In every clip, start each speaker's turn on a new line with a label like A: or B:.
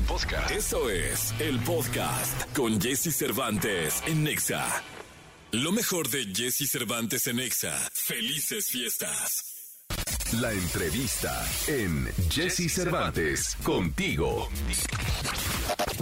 A: podcast. Eso es el podcast con Jesse Cervantes en Nexa. Lo mejor de Jesse Cervantes en Nexa. Felices fiestas. La entrevista en Jesse Cervantes contigo.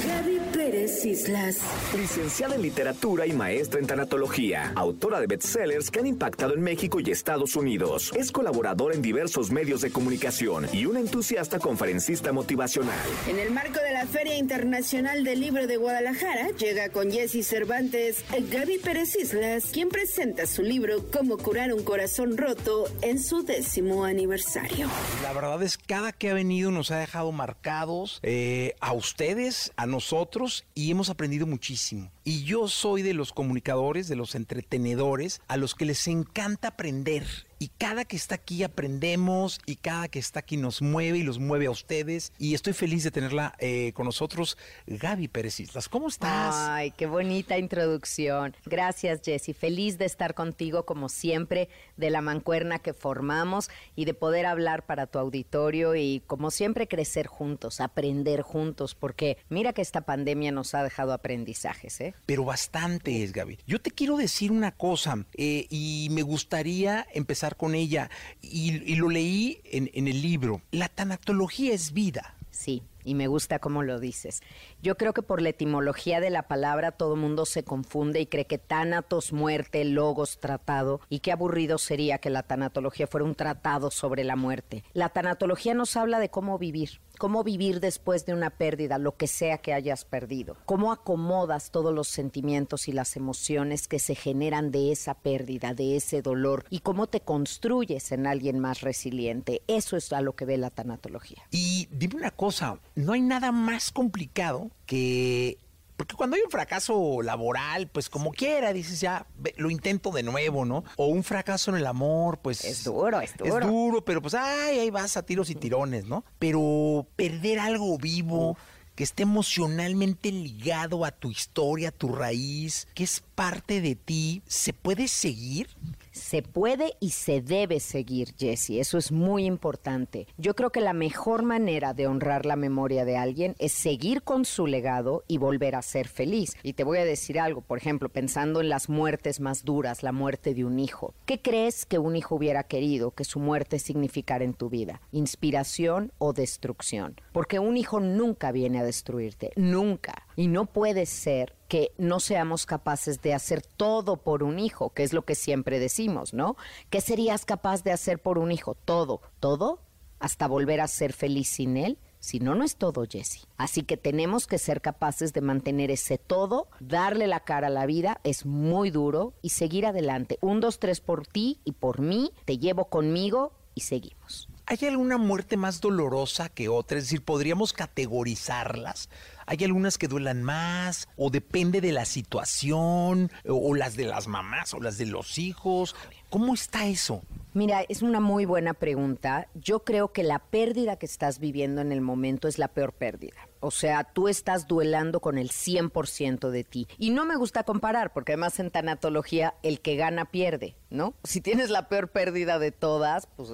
B: Gaby Pérez Islas.
C: Licenciada en literatura y maestra en tanatología, autora de bestsellers que han impactado en México y Estados Unidos. Es colaboradora en diversos medios de comunicación y una entusiasta conferencista motivacional.
B: En el marco de la Feria Internacional del Libro de Guadalajara, llega con Jesse Cervantes Gaby Pérez Islas, quien presenta su libro Cómo curar un corazón roto en su décimo aniversario.
D: La verdad es cada que ha venido nos ha dejado marcados eh, a ustedes, a nosotros y hemos aprendido muchísimo. Y yo soy de los comunicadores, de los entretenedores, a los que les encanta aprender y cada que está aquí aprendemos y cada que está aquí nos mueve y los mueve a ustedes. Y estoy feliz de tenerla eh, con nosotros, Gaby Pérez Islas. ¿Cómo estás?
E: Ay, qué bonita introducción. Gracias, Jessy. Feliz de estar contigo, como siempre, de la mancuerna que formamos y de poder hablar para tu auditorio y, como siempre, crecer juntos, aprender juntos, porque mira que esta pandemia nos ha dejado aprendizajes, ¿eh?
D: Pero bastante es, Gaby. Yo te quiero decir una cosa eh, y me gustaría empezar con ella y, lo leí en, en el libro. La tanatología es vida.
E: Sí, y me gusta cómo lo dices. Yo creo que por la etimología de la palabra todo mundo se confunde y cree que tanatos, muerte, logos, tratado, y qué aburrido sería que la tanatología fuera un tratado sobre la muerte. La tanatología nos habla de cómo vivir, cómo vivir después de una pérdida, lo que sea que hayas perdido, cómo acomodas todos los sentimientos y las emociones que se generan de esa pérdida, de ese dolor, y cómo te construyes en alguien más resiliente. Eso es a lo que ve la tanatología.
D: Y dime una cosa, no hay nada más complicado que porque cuando hay un fracaso laboral, pues como quiera, dices ya, lo intento de nuevo, ¿no? O un fracaso en el amor, pues...
E: Es duro, es duro.
D: Es duro, pero pues, ay, ahí vas a tiros y tirones, ¿no? Pero perder algo vivo, que esté emocionalmente ligado a tu historia, a tu raíz, que es parte de ti, ¿se puede seguir?
E: Se puede y se debe seguir, Jesse. Eso es muy importante. Yo creo que la mejor manera de honrar la memoria de alguien es seguir con su legado y volver a ser feliz. Y te voy a decir algo, por ejemplo, pensando en las muertes más duras, la muerte de un hijo. ¿Qué crees que un hijo hubiera querido que su muerte significara en tu vida? ¿Inspiración o destrucción? Porque un hijo nunca viene a destruirte, nunca. Y no puede ser que no seamos capaces de hacer todo por un hijo, que es lo que siempre decimos, ¿no? ¿Qué serías capaz de hacer por un hijo? Todo, todo, hasta volver a ser feliz sin él. Si no, no es todo, Jesse. Así que tenemos que ser capaces de mantener ese todo, darle la cara a la vida, es muy duro, y seguir adelante. Un, dos, tres por ti y por mí, te llevo conmigo y seguimos.
D: ¿Hay alguna muerte más dolorosa que otra? Es decir, ¿podríamos categorizarlas? ¿Hay algunas que duelan más? ¿O depende de la situación? ¿O las de las mamás? ¿O las de los hijos? ¿Cómo está eso?
E: Mira, es una muy buena pregunta. Yo creo que la pérdida que estás viviendo en el momento es la peor pérdida. O sea, tú estás duelando con el 100% de ti. Y no me gusta comparar, porque además en tanatología el que gana pierde, ¿no? Si tienes la peor pérdida de todas, pues,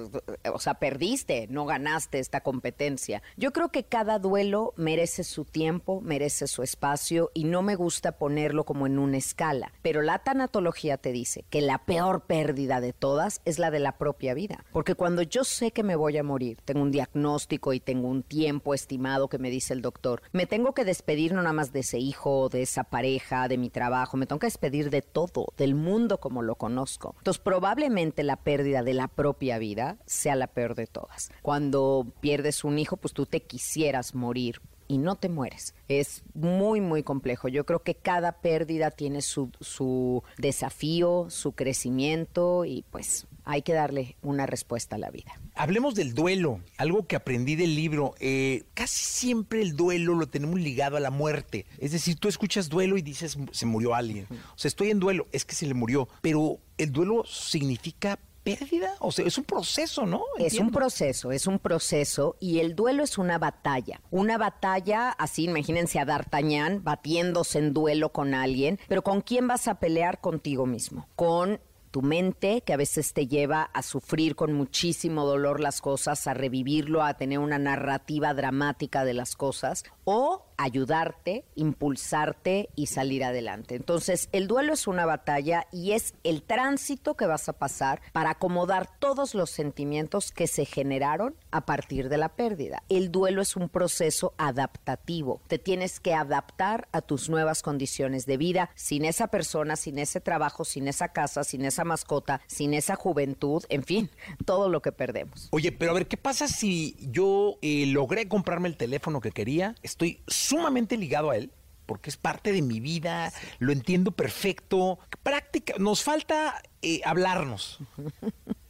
E: o sea, perdiste, no ganaste esta competencia. Yo creo que cada duelo merece su tiempo, merece su espacio y no me gusta ponerlo como en una escala. Pero la tanatología te dice que la peor pérdida de todas es la de la propia vida. Porque cuando yo sé que me voy a morir, tengo un diagnóstico y tengo un tiempo estimado que me dice el doctor, me tengo que despedir no nada más de ese hijo, de esa pareja, de mi trabajo, me tengo que despedir de todo, del mundo como lo conozco. Entonces probablemente la pérdida de la propia vida sea la peor de todas. Cuando pierdes un hijo, pues tú te quisieras morir y no te mueres. Es muy, muy complejo. Yo creo que cada pérdida tiene su, su desafío, su crecimiento y pues hay que darle una respuesta a la vida.
D: Hablemos del duelo, algo que aprendí del libro. Eh, casi siempre el duelo lo tenemos ligado a la muerte. Es decir, tú escuchas duelo y dices, se murió alguien. O sea, estoy en duelo, es que se le murió. Pero el duelo significa pérdida? O sea, es un proceso, ¿no?
E: Es un proceso, es un proceso y el duelo es una batalla. Una batalla, así imagínense a D'Artagnan batiéndose en duelo con alguien, pero ¿con quién vas a pelear contigo mismo? Con tu mente, que a veces te lleva a sufrir con muchísimo dolor las cosas, a revivirlo, a tener una narrativa dramática de las cosas, o ayudarte, impulsarte y salir adelante. Entonces, el duelo es una batalla y es el tránsito que vas a pasar para acomodar todos los sentimientos que se generaron a partir de la pérdida. El duelo es un proceso adaptativo. Te tienes que adaptar a tus nuevas condiciones de vida sin esa persona, sin ese trabajo, sin esa casa, sin esa mascota, sin esa juventud, en fin, todo lo que perdemos.
D: Oye, pero a ver, ¿qué pasa si yo eh, logré comprarme el teléfono que quería? Estoy sumamente ligado a él porque es parte de mi vida, lo entiendo perfecto. Práctica, nos falta eh, hablarnos.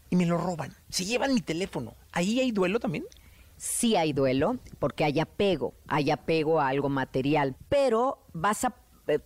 D: Y me lo roban. Se llevan mi teléfono. ¿Ahí hay duelo también?
E: Sí hay duelo, porque hay apego, hay apego a algo material, pero vas a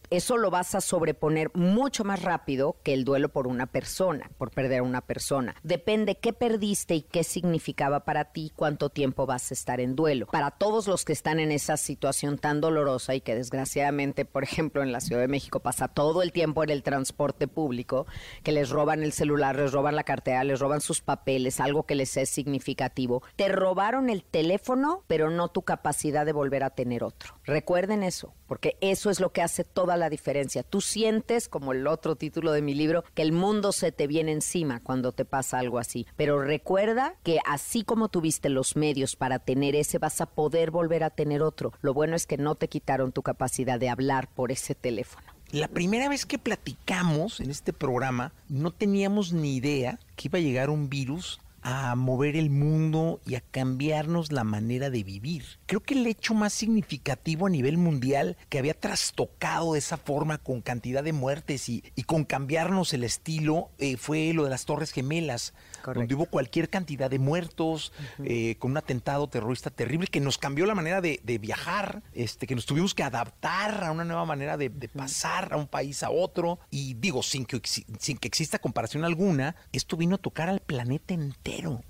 E: eso lo vas a sobreponer mucho más rápido que el duelo por una persona, por perder a una persona. Depende qué perdiste y qué significaba para ti, cuánto tiempo vas a estar en duelo. Para todos los que están en esa situación tan dolorosa y que desgraciadamente, por ejemplo, en la Ciudad de México pasa todo el tiempo en el transporte público, que les roban el celular, les roban la cartera, les roban sus papeles, algo que les es significativo. Te robaron el teléfono, pero no tu capacidad de volver a tener otro. Recuerden eso, porque eso es lo que hace toda la diferencia. Tú sientes, como el otro título de mi libro, que el mundo se te viene encima cuando te pasa algo así. Pero recuerda que así como tuviste los medios para tener ese, vas a poder volver a tener otro. Lo bueno es que no te quitaron tu capacidad de hablar por ese teléfono.
D: La primera vez que platicamos en este programa, no teníamos ni idea que iba a llegar un virus a mover el mundo y a cambiarnos la manera de vivir. Creo que el hecho más significativo a nivel mundial que había trastocado de esa forma con cantidad de muertes y, con cambiarnos el estilo eh, fue lo de las Torres Gemelas, donde hubo cualquier cantidad de muertos, eh, con un atentado terrorista terrible que nos cambió la manera de, viajar, este, que nos tuvimos que adaptar a una nueva manera de, pasar a un país a otro. Y digo, sin que, sin que exista comparación alguna, esto vino a tocar al planeta entero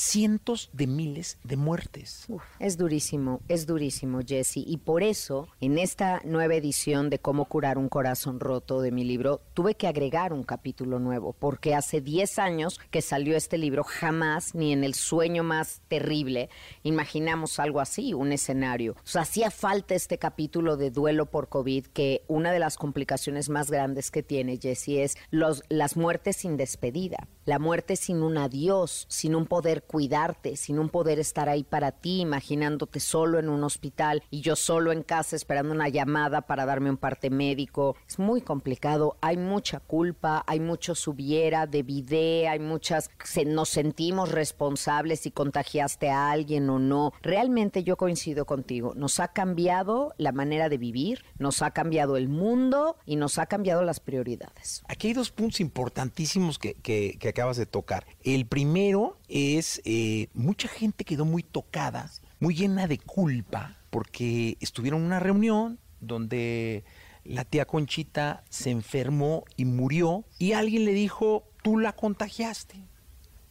D: Cientos de miles de muertes.
E: es durísimo, es durísimo, Jesse. Y por eso, en esta nueva edición de Cómo curar un corazón roto de mi libro, tuve que agregar un capítulo nuevo, porque hace 10 años que salió este libro, jamás, ni en el sueño más terrible, imaginamos algo así, un escenario. O sea, hacía falta este capítulo de duelo por COVID, que una de las complicaciones más grandes que tiene, Jesse, es los, las muertes sin despedida, la muerte sin un adiós sin un poder cuidarte, sin un poder estar ahí para ti, imaginándote solo en un hospital y yo solo en casa esperando una llamada para darme un parte médico. Es muy complicado, hay mucha culpa, hay mucho subiera, debidé, hay muchas, nos sentimos responsables si contagiaste a alguien o no. Realmente yo coincido contigo, nos ha cambiado la manera de vivir, nos ha cambiado el mundo y nos ha cambiado las prioridades.
D: Aquí hay dos puntos importantísimos que, que acabas de tocar. El primero es, eh, mucha gente quedó muy tocada, muy llena de culpa, porque estuvieron en una reunión donde la tía Conchita se enfermó y murió y alguien le dijo, tú la contagiaste,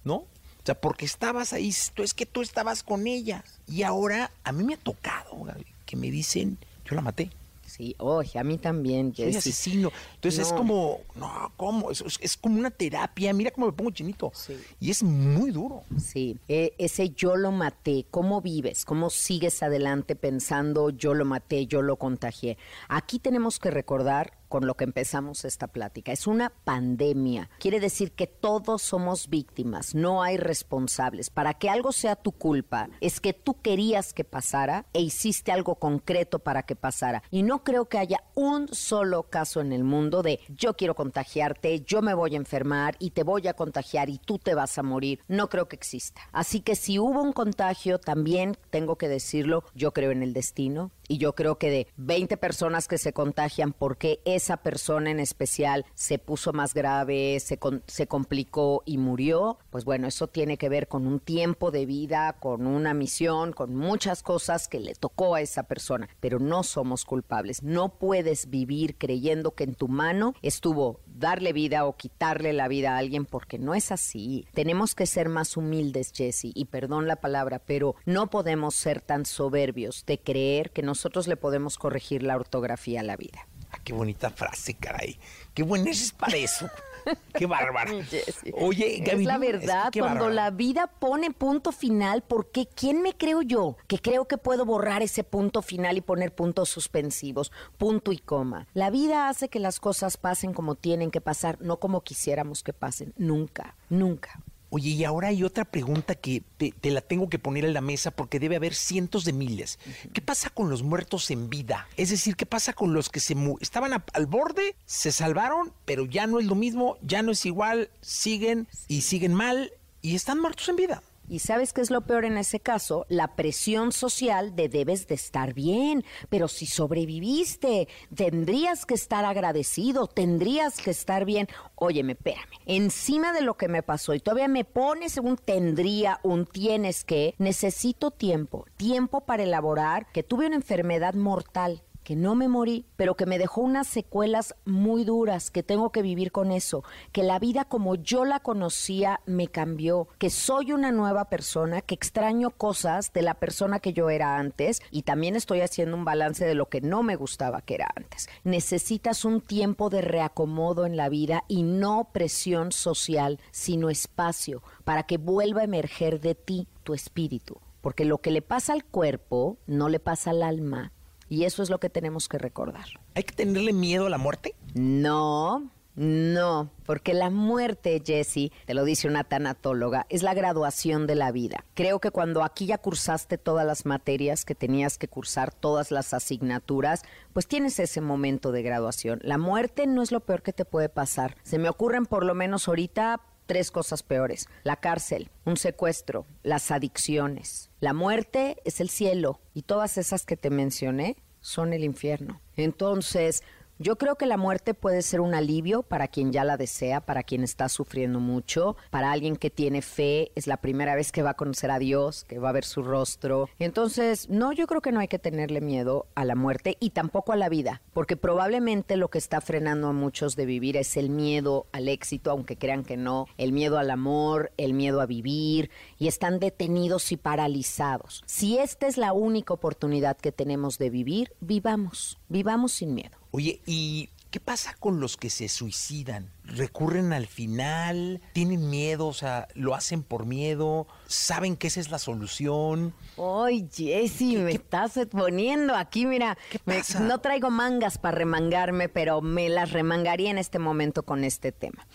D: ¿no? O sea, porque estabas ahí, es que tú estabas con ella. Y ahora a mí me ha tocado, que me dicen, yo la maté.
E: Sí, oye, a mí también,
D: Soy asesino. Entonces es como, no, ¿cómo? Es, como una terapia. Mira cómo me pongo chinito. Y es muy duro.
E: Sí, e, ese yo lo maté. ¿Cómo vives? ¿Cómo sigues adelante pensando yo lo maté, yo lo contagié? Aquí tenemos que recordar con lo que empezamos esta plática. Es una pandemia. Quiere decir que todos somos víctimas, no hay responsables. Para que algo sea tu culpa, es que tú querías que pasara e hiciste algo concreto para que pasara. Y no creo que haya un solo caso en el mundo de yo quiero contagiarte, yo me voy a enfermar y te voy a contagiar y tú te vas a morir. No creo que exista. Así que si hubo un contagio, también tengo que decirlo, yo creo en el destino, y yo creo que de 20 personas que se contagian, porque esa persona en especial se puso más grave, se, se complicó y murió? Pues bueno, eso tiene que ver con un tiempo de vida, con una misión, con muchas cosas que le tocó a esa persona, pero no somos culpables. No puedes vivir creyendo que en tu mano estuvo darle vida o quitarle la vida a alguien porque no es así. Tenemos que ser más humildes, Jesse, y perdón la palabra, pero no podemos ser tan soberbios de creer que nosotros le podemos corregir la ortografía a la vida.
D: Ah, qué bonita frase, caray. Qué buen es para eso. qué bárbaro. Oye, Gaby,
E: es la verdad, cuando la vida pone punto final, ¿por qué? ¿Quién me creo yo? Que creo que puedo borrar ese punto final y poner puntos suspensivos, punto y coma. La vida hace que las cosas pasen como tienen que pasar, no como quisiéramos que pasen. Nunca, nunca.
D: Oye, y ahora hay otra pregunta que te, la tengo que poner en la mesa porque debe haber cientos de miles. ¿Qué pasa con los muertos en vida? Es decir, ¿qué pasa con los que se estaban al borde, se salvaron, pero ya no es lo mismo, ya no es igual, siguen y siguen mal y están muertos en vida?
E: Y sabes qué es lo peor en ese caso? La presión social de debes de estar bien, pero si sobreviviste, tendrías que estar agradecido, tendrías que estar bien. Óyeme, espérame, encima de lo que me pasó y todavía me pones un tendría, un tienes que, necesito tiempo, tiempo para elaborar que tuve una enfermedad mortal que no me morí, pero que me dejó unas secuelas muy duras, que tengo que vivir con eso, que la vida como yo la conocía me cambió, que soy una nueva persona, que extraño cosas de la persona que yo era antes y también estoy haciendo un balance de lo que no me gustaba que era antes. Necesitas un tiempo de reacomodo en la vida y no presión social, sino espacio para que vuelva a emerger de ti tu espíritu. Porque lo que le pasa al cuerpo no le pasa al alma y eso es lo que tenemos que recordar.
D: ¿Hay que tenerle miedo a la muerte?
E: No, no, porque la muerte, Jessie, te lo dice una tanatóloga, es la graduación de la vida. Creo que cuando aquí ya cursaste todas las materias que tenías que cursar, todas las asignaturas, pues tienes ese momento de graduación. La muerte no es lo peor que te puede pasar. Se me ocurren por lo menos ahorita tres cosas peores. La cárcel, un secuestro, las adicciones. La muerte es el cielo y todas esas que te mencioné son el infierno. Entonces, yo creo que la muerte puede ser un alivio para quien ya la desea, para quien está sufriendo mucho, para alguien que tiene fe, es la primera vez que va a conocer a Dios, que va a ver su rostro. Entonces, no, yo creo que no hay que tenerle miedo a la muerte y tampoco a la vida, porque probablemente lo que está frenando a muchos de vivir es el miedo al éxito, aunque crean que no, el miedo al amor, el miedo a vivir, y están detenidos y paralizados. Si esta es la única oportunidad que tenemos de vivir, vivamos, vivamos sin miedo.
D: Oye, ¿y qué pasa con los que se suicidan? ¿Recurren al final? ¿Tienen miedo? O sea, ¿lo hacen por miedo? ¿Saben que esa es la solución?
E: Ay, Jessy, me estás poniendo aquí, mira. no traigo mangas para remangarme, pero me las remangaría en este momento con este tema.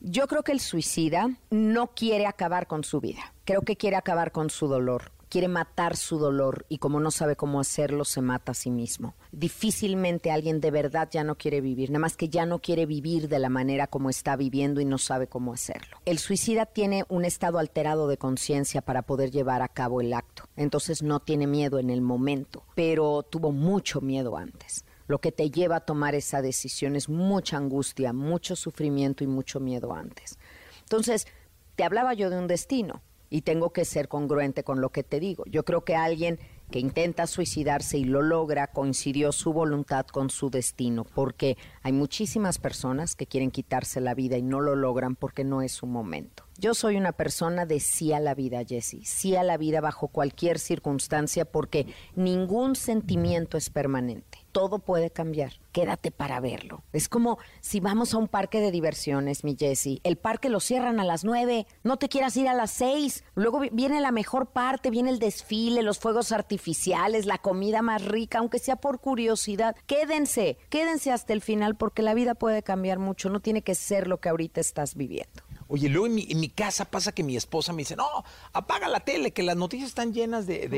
E: Yo creo que el suicida no quiere acabar con su vida. Creo que quiere acabar con su dolor quiere matar su dolor y como no sabe cómo hacerlo, se mata a sí mismo. Difícilmente alguien de verdad ya no quiere vivir, nada más que ya no quiere vivir de la manera como está viviendo y no sabe cómo hacerlo. El suicida tiene un estado alterado de conciencia para poder llevar a cabo el acto, entonces no tiene miedo en el momento, pero tuvo mucho miedo antes. Lo que te lleva a tomar esa decisión es mucha angustia, mucho sufrimiento y mucho miedo antes. Entonces, te hablaba yo de un destino y tengo que ser congruente con lo que te digo. Yo creo que alguien que intenta suicidarse y lo logra coincidió su voluntad con su destino, porque hay muchísimas personas que quieren quitarse la vida y no lo logran porque no es su momento. Yo soy una persona de sí a la vida, Jessie, sí a la vida bajo cualquier circunstancia porque ningún sentimiento es permanente. Todo puede cambiar. Quédate para verlo. Es como si vamos a un parque de diversiones, mi Jessie. El parque lo cierran a las nueve. No te quieras ir a las seis. Luego viene la mejor parte, viene el desfile, los fuegos artificiales, la comida más rica, aunque sea por curiosidad. Quédense, quédense hasta el final porque la vida puede cambiar mucho. No tiene que ser lo que ahorita estás viviendo.
D: Oye, luego en mi, casa pasa que mi esposa me dice, no, apaga la tele, que las noticias están llenas de,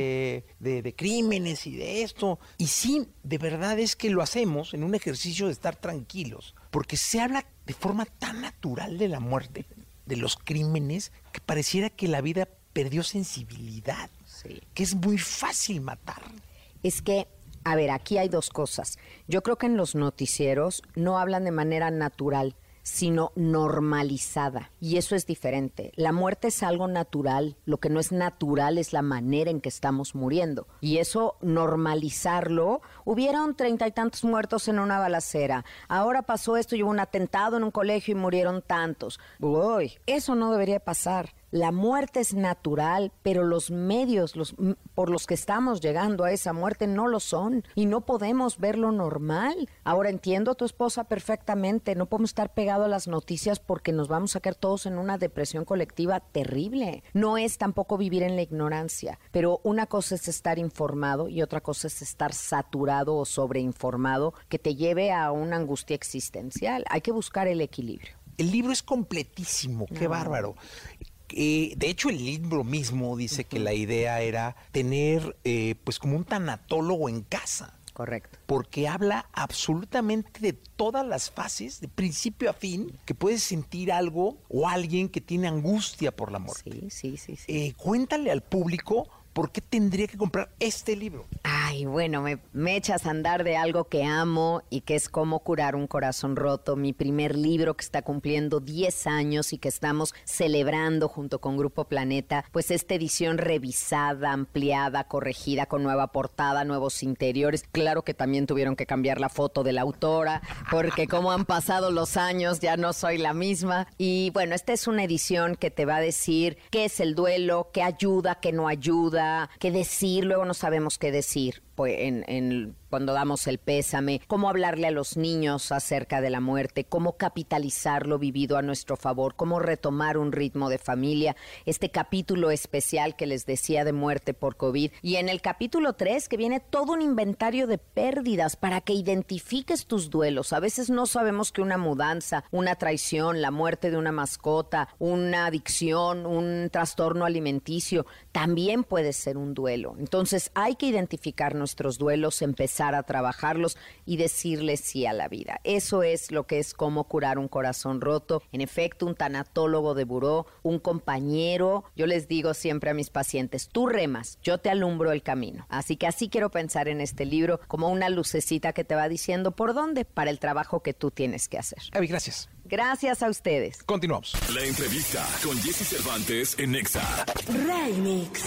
D: de, crímenes y de esto. Y sí, de verdad es que lo hacemos en un ejercicio de estar tranquilos, porque se habla de forma tan natural de la muerte, de los crímenes, que pareciera que la vida perdió sensibilidad, que es muy fácil matar.
E: Es que a ver, aquí hay dos cosas. Yo creo que en los noticieros no hablan de manera natural sino normalizada. Y eso es diferente. La muerte es algo natural. Lo que no es natural es la manera en que estamos muriendo. Y eso, normalizarlo, hubieron treinta y tantos muertos en una balacera. Ahora pasó esto hubo un atentado en un colegio y murieron tantos. Uy, eso no debería pasar. La muerte es natural, pero los medios los, por los que estamos llegando a esa muerte no lo son y no podemos verlo normal. Ahora entiendo a tu esposa perfectamente, no podemos estar pegados a las noticias porque nos vamos a caer todos en una depresión colectiva terrible. No es tampoco vivir en la ignorancia, pero una cosa es estar informado y otra cosa es estar saturado o sobreinformado que te lleve a una angustia existencial. Hay que buscar el equilibrio.
D: El libro es completísimo, qué bárbaro. Eh, de hecho, el libro mismo dice que la idea era tener, eh, pues, como un tanatólogo en casa.
E: Correcto.
D: Porque habla absolutamente de todas las fases, de principio a fin, que puedes sentir algo o alguien que tiene angustia por la muerte.
E: Sí, sí, sí. sí.
D: Eh, cuéntale al público ¿por qué tendría que comprar este libro?
E: Ay, bueno, me, echas a andar de algo que amo y que es Cómo curar un corazón roto, mi primer libro que está cumpliendo 10 años y que estamos celebrando junto con Grupo Planeta, pues esta edición revisada, ampliada, corregida, con nueva portada, nuevos interiores. Claro que también tuvieron que cambiar la foto de la autora, porque como han pasado los años, ya no soy la misma. Y bueno, esta es una edición que te va a decir qué es el duelo, qué ayuda, qué no ayuda qué decir, luego no sabemos qué decir pues, en, en cuando damos el pésame, cómo hablarle a los niños acerca de la muerte, cómo capitalizar lo vivido a nuestro favor, cómo retomar un ritmo de familia, este capítulo especial que les decía de muerte por COVID. Y en el capítulo 3 que viene todo un inventario de pérdidas para que identifiques tus duelos. A veces no sabemos que una mudanza, una traición, la muerte de una mascota, una adicción, un trastorno alimenticio, también puede ser un duelo. Entonces hay que identificar nuestros duelos, empezar a trabajarlos y decirles sí a la vida. Eso es lo que es cómo curar un corazón roto. En efecto, un tanatólogo de buró, un compañero. Yo les digo siempre a mis pacientes, tú remas, yo te alumbro el camino. Así que así quiero pensar en este libro como una lucecita que te va diciendo por dónde para el trabajo que tú tienes que hacer.
D: Gaby, gracias.
E: Gracias a ustedes.
D: Continuamos.
A: La entrevista con Jesse Cervantes en Nexa.
B: Remix.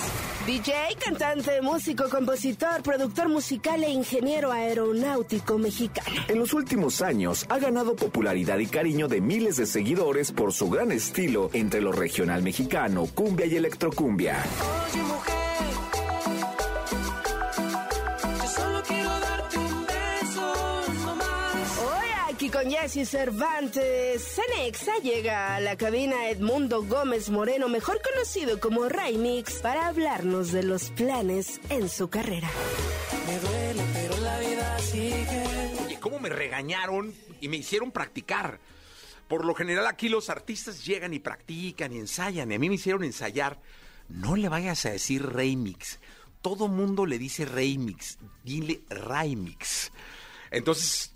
B: DJ, cantante, músico, compositor, productor musical e ingeniero aeronáutico mexicano.
C: En los últimos años ha ganado popularidad y cariño de miles de seguidores por su gran estilo entre lo regional mexicano, cumbia y electrocumbia.
B: Oye, mujer. Con Jesse Cervantes. Cenexa llega a la cabina Edmundo Gómez Moreno, mejor conocido como Raimix, para hablarnos de los planes en su carrera.
F: Me duele, pero la vida sigue.
D: Oye, ¿cómo me regañaron y me hicieron practicar? Por lo general aquí los artistas llegan y practican y ensayan, y a mí me hicieron ensayar. No le vayas a decir remix. Todo mundo le dice remix. Dile remix. Entonces,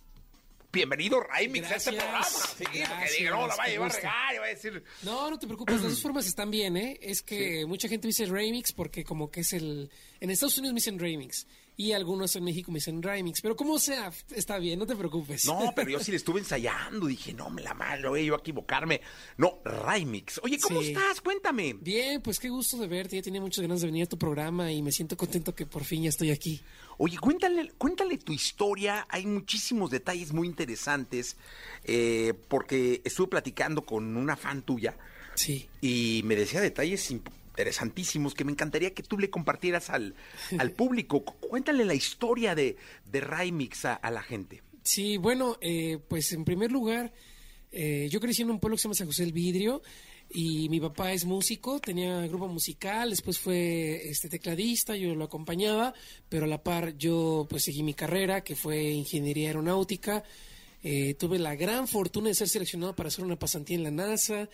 D: bienvenido Raimix a este programa. Sí, que diga, no, la va a llevar regal, va a decir.
F: No, no te preocupes, las dos formas están bien, ¿eh? Es que mucha gente dice remix porque como que es el... En Estados Unidos me dicen remix y algunos en México me dicen remix, pero como sea, está bien, no te preocupes.
D: No, pero yo sí le estuve ensayando, dije, no, me la malo, voy yo a equivocarme. No, remix. Oye, ¿cómo estás? Cuéntame.
F: Bien, pues qué gusto de verte, ya tenía muchas ganas de venir a tu programa y me siento contento que por fin ya estoy aquí.
D: Oye, cuéntale, cuéntale tu historia, hay muchísimos detalles muy interesantes, eh, porque estuve platicando con una fan tuya.
F: Sí.
D: Y me decía detalles interesantísimos que me encantaría que tú le compartieras al, al público. Cuéntale la historia de, de Raimix a, la gente.
F: Sí, bueno, eh, pues en primer lugar, eh, yo crecí en un pueblo que se llama San José del Vidrio y mi papá es músico, tenía grupo musical, después fue este tecladista, yo lo acompañaba, pero a la par yo pues seguí mi carrera, que fue ingeniería aeronáutica. Eh, tuve la gran fortuna de ser seleccionado para hacer una pasantía en la NASA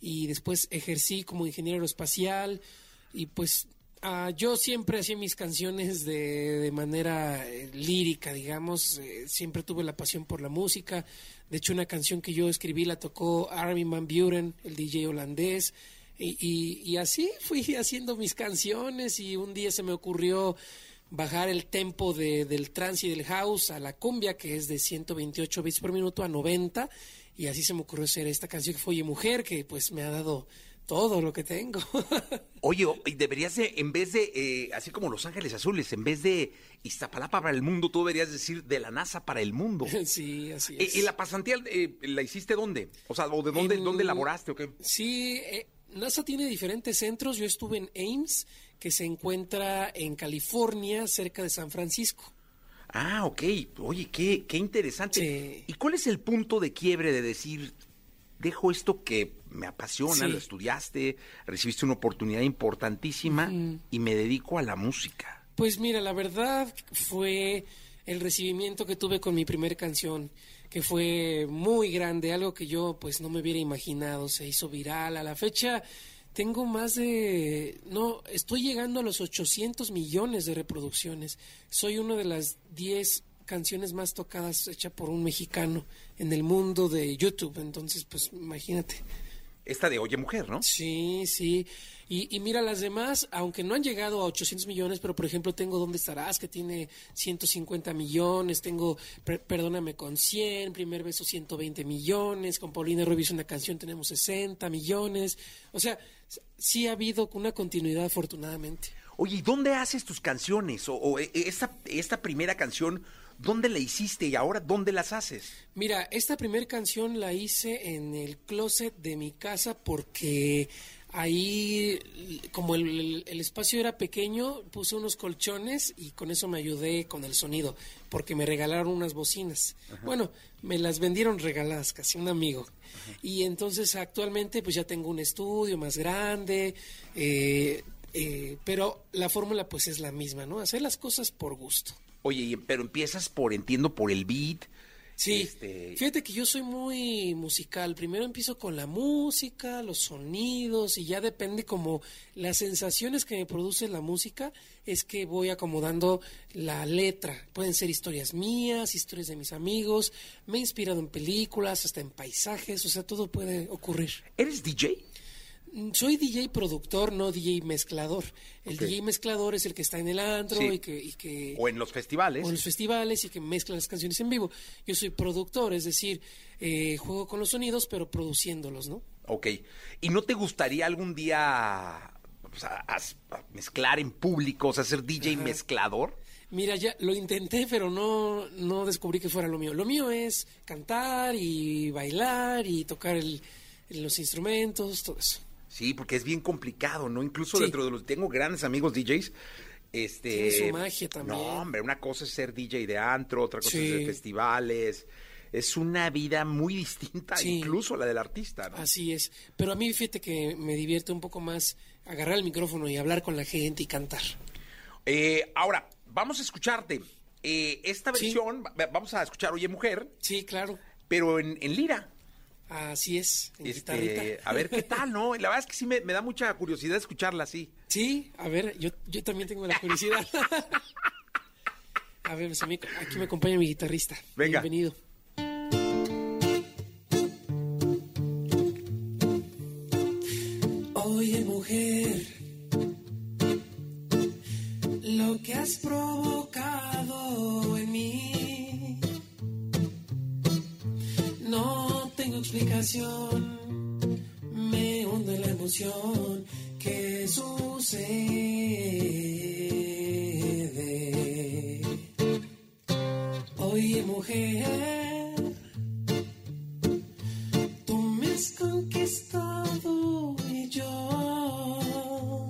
F: y después ejercí como ingeniero aeroespacial y pues ah, yo siempre hacía mis canciones de, de manera eh, lírica, digamos, eh, siempre tuve la pasión por la música, de hecho una canción que yo escribí la tocó Armin Van Buren, el DJ holandés, y, y, así fui haciendo mis canciones y un día se me ocurrió bajar el tempo de, del trance y del house a la cumbia, que es de 128 bits por minuto a 90, y así se me ocurrió hacer esta canción que fue Oye Mujer, que pues me ha dado todo lo que tengo.
D: Oye, deberías de, en vez de, eh, así como Los Ángeles Azules, en vez de Iztapalapa para el mundo, tú deberías decir de la NASA para el mundo.
F: Sí, así
D: eh, es. ¿Y la pasantía eh, la hiciste dónde? O sea, ¿o de dónde, dónde elaboraste o qué?
F: Sí, NASA tiene diferentes centros. Yo estuve en Ames, que se encuentra en California, cerca de San Francisco.
D: Ah, ok. Oye, qué, qué interesante.
F: Sí.
D: ¿Y cuál es el punto de quiebre de decir, dejo esto que me apasiona,
F: Sí.
D: lo estudiaste, recibiste una oportunidad importantísima y me dedico a la música?
F: Pues mira, la verdad fue el recibimiento que tuve con mi primer canción, que fue muy grande, algo que yo pues no me hubiera imaginado, se hizo viral. A la fecha tengo más de... No, estoy llegando a los 800 millones de reproducciones. Soy una de las 10 canciones más tocadas hecha por un mexicano en el mundo de YouTube, entonces pues imagínate.
D: Esta de Oye Mujer, ¿no?
F: Sí, sí. Y, y mira, las demás, aunque no han llegado a 800 millones, pero por ejemplo tengo ¿Dónde estarás? que tiene 150 millones, tengo Per- Perdóname con 100, Primer Beso 120 millones, con Paulina Rubio hice una canción tenemos 60 millones. O sea, sí ha habido una continuidad afortunadamente.
D: Oye, ¿y dónde haces tus canciones? O, o, eh, esta, esta primera canción, ¿dónde la hiciste y ahora dónde las haces?
F: Mira, esta primera canción la hice en el closet de mi casa porque ahí, como el, espacio era pequeño, puse unos colchones y con eso me ayudé con el sonido, porque me regalaron unas bocinas. Bueno, me las vendieron regaladas, casi un amigo. Y entonces actualmente pues ya tengo un estudio más grande, eh, eh, pero la fórmula pues es la misma, ¿no? Hacer las cosas por gusto.
D: Oye, pero empiezas por, entiendo, por el beat.
F: Sí,
D: Este-
F: fíjate que yo soy muy musical. Primero empiezo con la música, los sonidos y ya depende como las sensaciones que me produce la música es que voy acomodando la letra. Pueden ser historias mías, historias de mis amigos. Me he inspirado en películas, hasta en paisajes, o sea, todo puede ocurrir.
D: ¿Eres DJ?
F: Soy DJ productor, no DJ mezclador. El. DJ mezclador es el que está en el antro
D: Sí.
F: y que... Y que
D: ¿O en los festivales?
F: o en los festivales y que mezcla las canciones en vivo. Yo soy productor, es decir, eh, juego con los sonidos, pero produciéndolos, ¿no?
D: Ok. ¿Y no te gustaría algún día pues, a- a- a mezclar en público, o sea, ser DJ mezclador?
F: Mira, ya lo intenté, pero no, no descubrí que fuera lo mío. Lo mío es cantar y bailar y tocar el- los instrumentos, todo eso.
D: Sí, porque es bien complicado, ¿no? Incluso
F: Sí.
D: dentro de los... Tengo grandes amigos DJs. Este,
F: Tiene su magia también.
D: No, hombre, una cosa es ser DJ de antro, otra cosa es de festivales. Es una vida muy distinta,
F: Sí.
D: incluso la del artista, ¿no?
F: Así es. Pero a mí fíjate que me divierte un poco más agarrar el micrófono y hablar con la gente y cantar.
D: Eh, ahora, vamos a escucharte. Eh, esta versión, va- vamos a escuchar Oye Mujer,
F: Sí, claro.
D: pero en, en lira.
F: Así es, en
D: Este,
F: guitarrita.
D: a ver qué tal, ¿no? La verdad es que sí me, me da mucha curiosidad escucharla así.
F: Sí, a ver, yo, yo también tengo la curiosidad. a ver, pues, mí- aquí me acompaña mi guitarrista.
D: Venga.
F: Bienvenido. Oye, mujer, lo que has provocado me hunde la emoción que sucede. Oye, mujer, tú me has conquistado y yo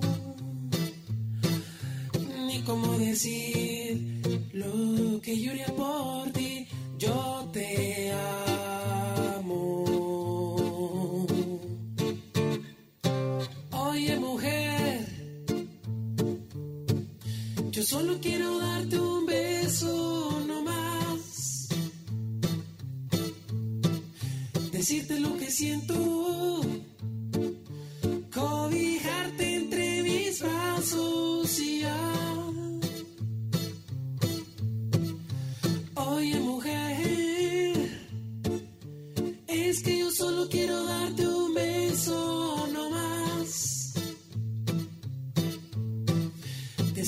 F: ni cómo decir lo que yo haría por solo quiero darte un beso no más. Decirte lo que siento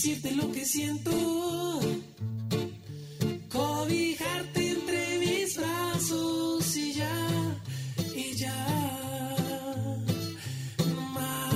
F: decirte lo que siento, cobijarte entre mis brazos y ya, y ya.
D: Más.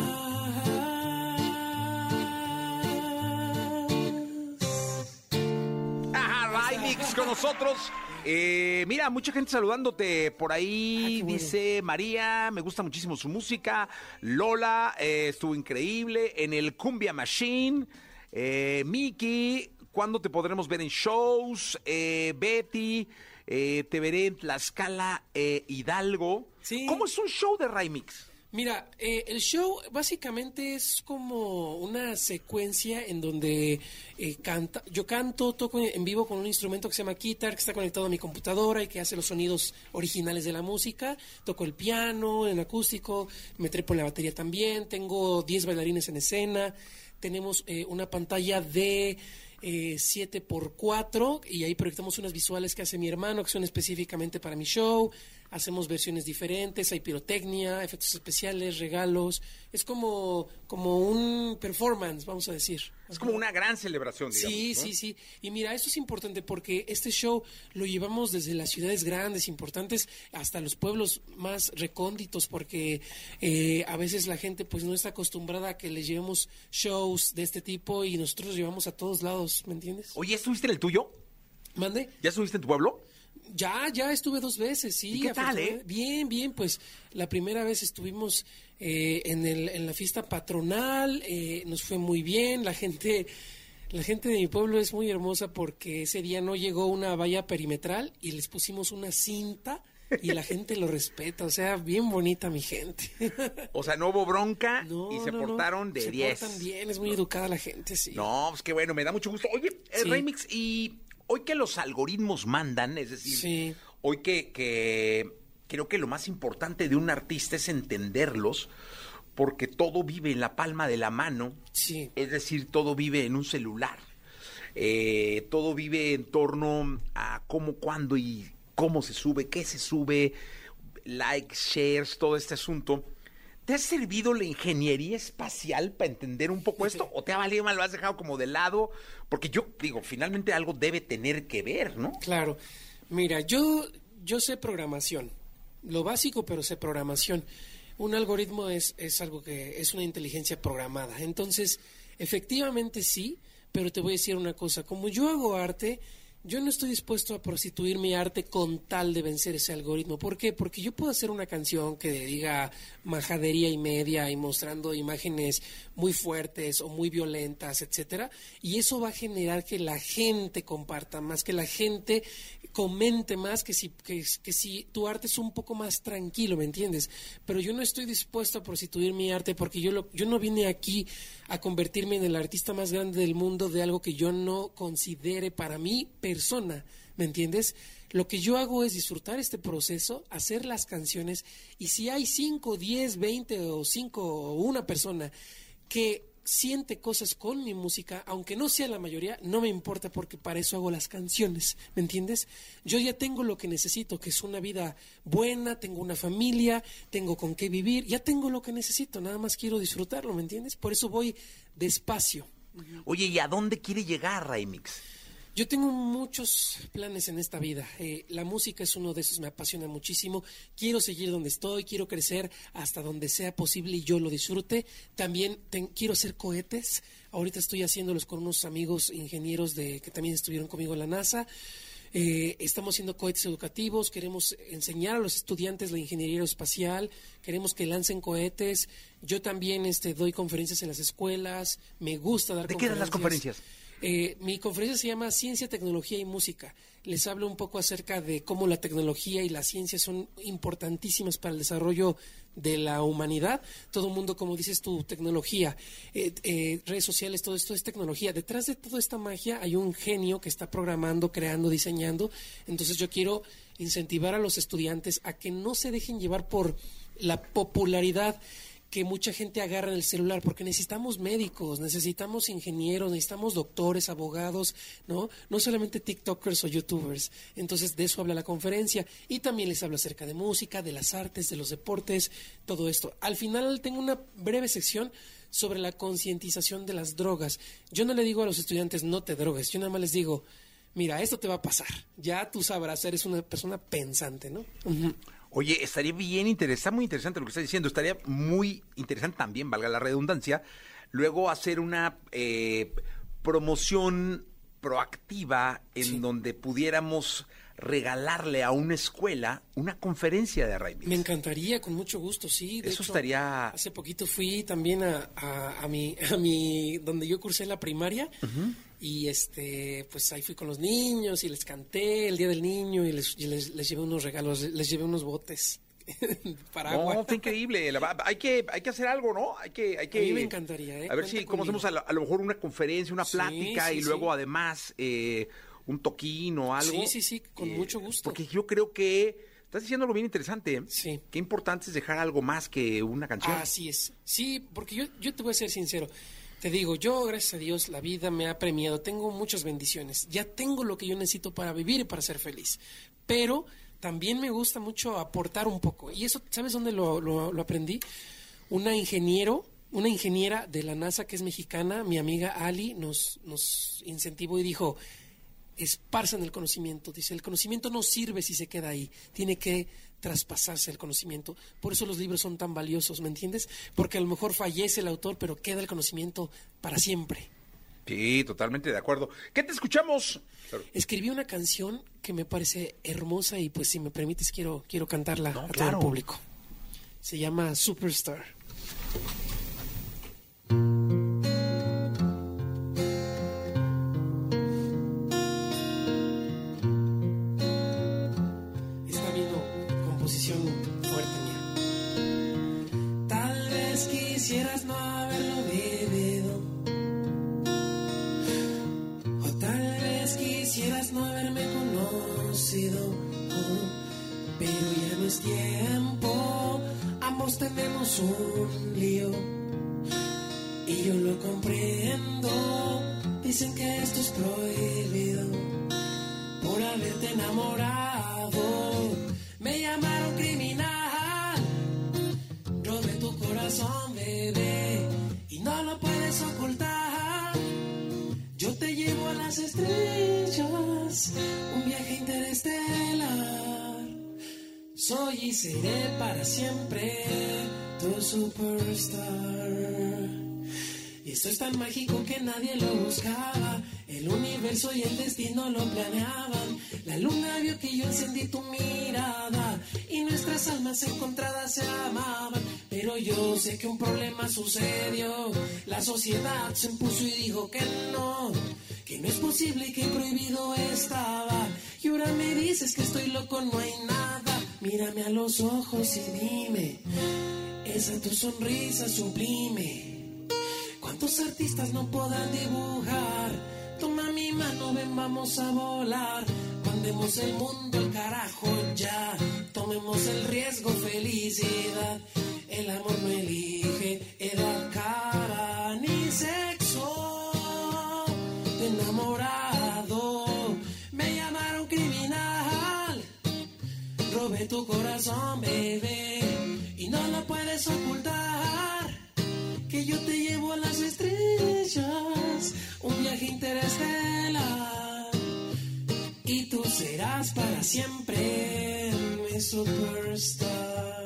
D: Ajá, con nosotros. Eh, mira, mucha gente saludándote por ahí.
F: Ah,
D: Dice María, me gusta muchísimo su música. Lola, eh, estuvo increíble. En el Cumbia Machine. Eh, Miki, ¿cuándo te podremos ver en shows? Eh, Betty, eh, te veré en Tlaxcala, eh, Hidalgo.
F: Sí.
D: ¿Cómo es un show de Ray Mix?
F: Mira, eh, el show básicamente es como una secuencia en donde eh, canta, yo canto, toco en vivo con un instrumento que se llama guitar, que está conectado a mi computadora y que hace los sonidos originales de la música. Toco el piano en acústico, me trepo en la batería también, tengo 10 bailarines en escena, tenemos eh, una pantalla de... Eh, 7x4 y ahí proyectamos unas visuales que hace mi hermano que son específicamente para mi show hacemos versiones diferentes, hay pirotecnia, efectos especiales, regalos. Es como, como un performance, vamos a decir.
D: Es como una gran celebración, digamos.
F: Sí,
D: ¿no?
F: sí, sí. Y mira, eso es importante porque este show lo llevamos desde las ciudades grandes, importantes, hasta los pueblos más recónditos, porque eh, a veces la gente pues no está acostumbrada a que les llevemos shows de este tipo y nosotros los llevamos a todos lados, ¿me entiendes?
D: Oye, ¿estuviste en el tuyo?
F: ¿Mande?
D: ¿Ya estuviste en tu pueblo?
F: Ya, ya estuve dos veces, sí.
D: ¿Y qué tal, eh?
F: Bien, bien, pues la primera vez estuvimos eh, en, el, en la fiesta patronal, eh, nos fue muy bien, la gente... La gente de mi pueblo es muy hermosa porque ese día no llegó una valla perimetral y les pusimos una cinta y la gente lo respeta, o sea, bien bonita mi gente.
D: O sea, no hubo bronca
F: No,
D: y se
F: no, no.
D: portaron de
F: Se
D: 10.
F: portan bien, es muy educada la gente, sí.
D: No, pues qué bueno, me da mucho gusto. Oye,
F: Sí.
D: Remix, y hoy que los algoritmos mandan, es decir,
F: Sí.
D: hoy que, que creo que lo más importante de un artista es entenderlos, porque todo vive en la palma de la mano,
F: Sí.
D: es decir, todo vive en un celular. Eh, todo vive en torno a cómo, cuándo y cómo se sube, qué se sube, likes, shares, todo este asunto. ¿Te ha servido la ingeniería espacial para entender un poco esto? ¿O te ha valido mal, lo has dejado como de lado? Porque yo digo, finalmente algo debe tener que ver, ¿no?
F: Claro. Mira, yo, yo sé programación. Lo básico, pero sé programación. Un algoritmo es, es algo que es una inteligencia programada. Entonces, efectivamente sí, pero te voy a decir una cosa. Como yo hago arte, yo no estoy dispuesto a prostituir mi arte con tal de vencer ese algoritmo. ¿Por qué? Porque yo puedo hacer una canción que diga majadería y media y mostrando imágenes muy fuertes o muy violentas, etcétera, y eso va a generar que la gente comparta más, que la gente comente más, que si, que, que si tu arte es un poco más tranquilo, ¿me entiendes? Pero yo no estoy dispuesto a prostituir mi arte porque yo, lo, yo no vine aquí a convertirme en el artista más grande del mundo de algo que yo no considere para mí persona, ¿me entiendes? Lo que yo hago es disfrutar este proceso, hacer las canciones y si hay 5, 10, 20 o 5 o una persona que siente cosas con mi música, aunque no sea la mayoría, no me importa porque para eso hago las canciones, ¿me entiendes? Yo ya tengo lo que necesito, que es una vida buena, tengo una familia, tengo con qué vivir, ya tengo lo que necesito, nada más quiero disfrutarlo, ¿me entiendes? Por eso voy despacio.
D: Oye, ¿y a dónde quiere llegar Remix?
F: Yo tengo muchos planes en esta vida. Eh, la música es uno de esos, me apasiona muchísimo. Quiero seguir donde estoy, quiero crecer hasta donde sea posible y yo lo disfrute. También ten- quiero hacer cohetes. Ahorita estoy haciéndolos con unos amigos ingenieros de, que también estuvieron conmigo en la NASA. Eh, estamos haciendo cohetes educativos, queremos enseñar a los estudiantes la ingeniería aeroespacial, queremos que lancen cohetes. Yo también este, doy conferencias en las escuelas, me gusta dar
D: ¿De qué dan las conferencias?
F: Eh, mi conferencia se llama Ciencia, Tecnología y Música. Les hablo un poco acerca de cómo la tecnología y la ciencia son importantísimas para el desarrollo de la humanidad. Todo mundo, como dices tú, tecnología, eh, eh, redes sociales, todo esto es tecnología. Detrás de toda esta magia hay un genio que está programando, creando, diseñando. Entonces yo quiero incentivar a los estudiantes a que no se dejen llevar por la popularidad que mucha gente agarra en el celular, porque necesitamos médicos, necesitamos ingenieros, necesitamos doctores, abogados, ¿no? No solamente TikTokers o YouTubers. Entonces, de eso habla la conferencia. Y también les hablo acerca de música, de las artes, de los deportes, todo esto. Al final tengo una breve sección sobre la concientización de las drogas. Yo no le digo a los estudiantes, no te drogues, yo nada más les digo, mira, esto te va a pasar. Ya tú sabrás, eres una persona pensante, ¿no?
D: Oye, estaría bien interesante, está muy interesante lo que estás diciendo. Estaría muy interesante también, valga la redundancia, luego hacer una eh, promoción proactiva en donde pudiéramos regalarle a una escuela una conferencia de Raimix.
F: Me encantaría, con mucho gusto, sí.
D: Eso estaría...
F: Hace poquito fui también a, a, mi, a mi, donde yo cursé la primaria, y este, pues ahí fui con los niños y les canté el Día del Niño y les, les, llevé unos regalos, les llevé unos botes. para
D: No, increíble. hay que hay que hacer algo, ¿no? Hay que hay que.
F: A mí me encantaría. ¿eh?
D: A ver si cómo hacemos a, lo mejor una conferencia, una plática y luego además eh, un toquín o algo.
F: Sí, sí, sí, con eh, mucho gusto.
D: Porque yo creo que estás diciendo algo bien interesante.
F: Sí.
D: Qué importante es dejar algo más que una canción.
F: Así es. Sí, porque yo, yo te voy a ser sincero. Te digo, yo, gracias a Dios, la vida me ha premiado. Tengo muchas bendiciones. Ya tengo lo que yo necesito para vivir y para ser feliz. Pero también me gusta mucho aportar un poco. Y eso, ¿sabes dónde lo, lo, aprendí? Una ingeniero, una ingeniera de la NASA que es mexicana, mi amiga Ali, nos, nos incentivó y dijo, esparcen el conocimiento. Dice, el conocimiento no sirve si se queda ahí. Tiene que traspasarse el conocimiento. Por eso los libros son tan valiosos, ¿me entiendes? Porque a lo mejor fallece el autor, pero queda el conocimiento para siempre.
D: Sí, totalmente de acuerdo. ¿Qué te escuchamos?
F: Escribí una canción que me parece hermosa y pues si me permites quiero, quiero cantarla a todo el público. Se llama Superstar. Ambos tenemos un lío. Y yo lo comprendo, dicen que esto es prohibido. Por haberte enamorado, me llamaron criminal. Robé tu corazón, bebé, y no lo puedes ocultar. Yo te llevo a las estrellas, un viaje interestelar. Soy y seré para siempre tu superstar. Y esto es tan mágico que nadie lo buscaba. El universo y el destino lo planeaban. La luna vio que yo encendí tu mirada y nuestras almas encontradas se amaban. Pero yo sé que un problema sucedió. La sociedad se impuso y dijo que no, que no es posible y que prohibido estaba. Y ahora me dices que estoy loco, no hay nada Mírame a los ojos y dime, esa tu sonrisa sublime. ¿Cuántos artistas no podrán dibujar? Toma mi mano, ven, vamos a volar. Mandemos el mundo al carajo ya. Tomemos el riesgo, felicidad. El amor no elige edad, tu corazón, bebé, y no lo puedes ocultar. Que yo te llevo a las estrellas, un viaje interestelar. Y tú serás para siempre mi superstar.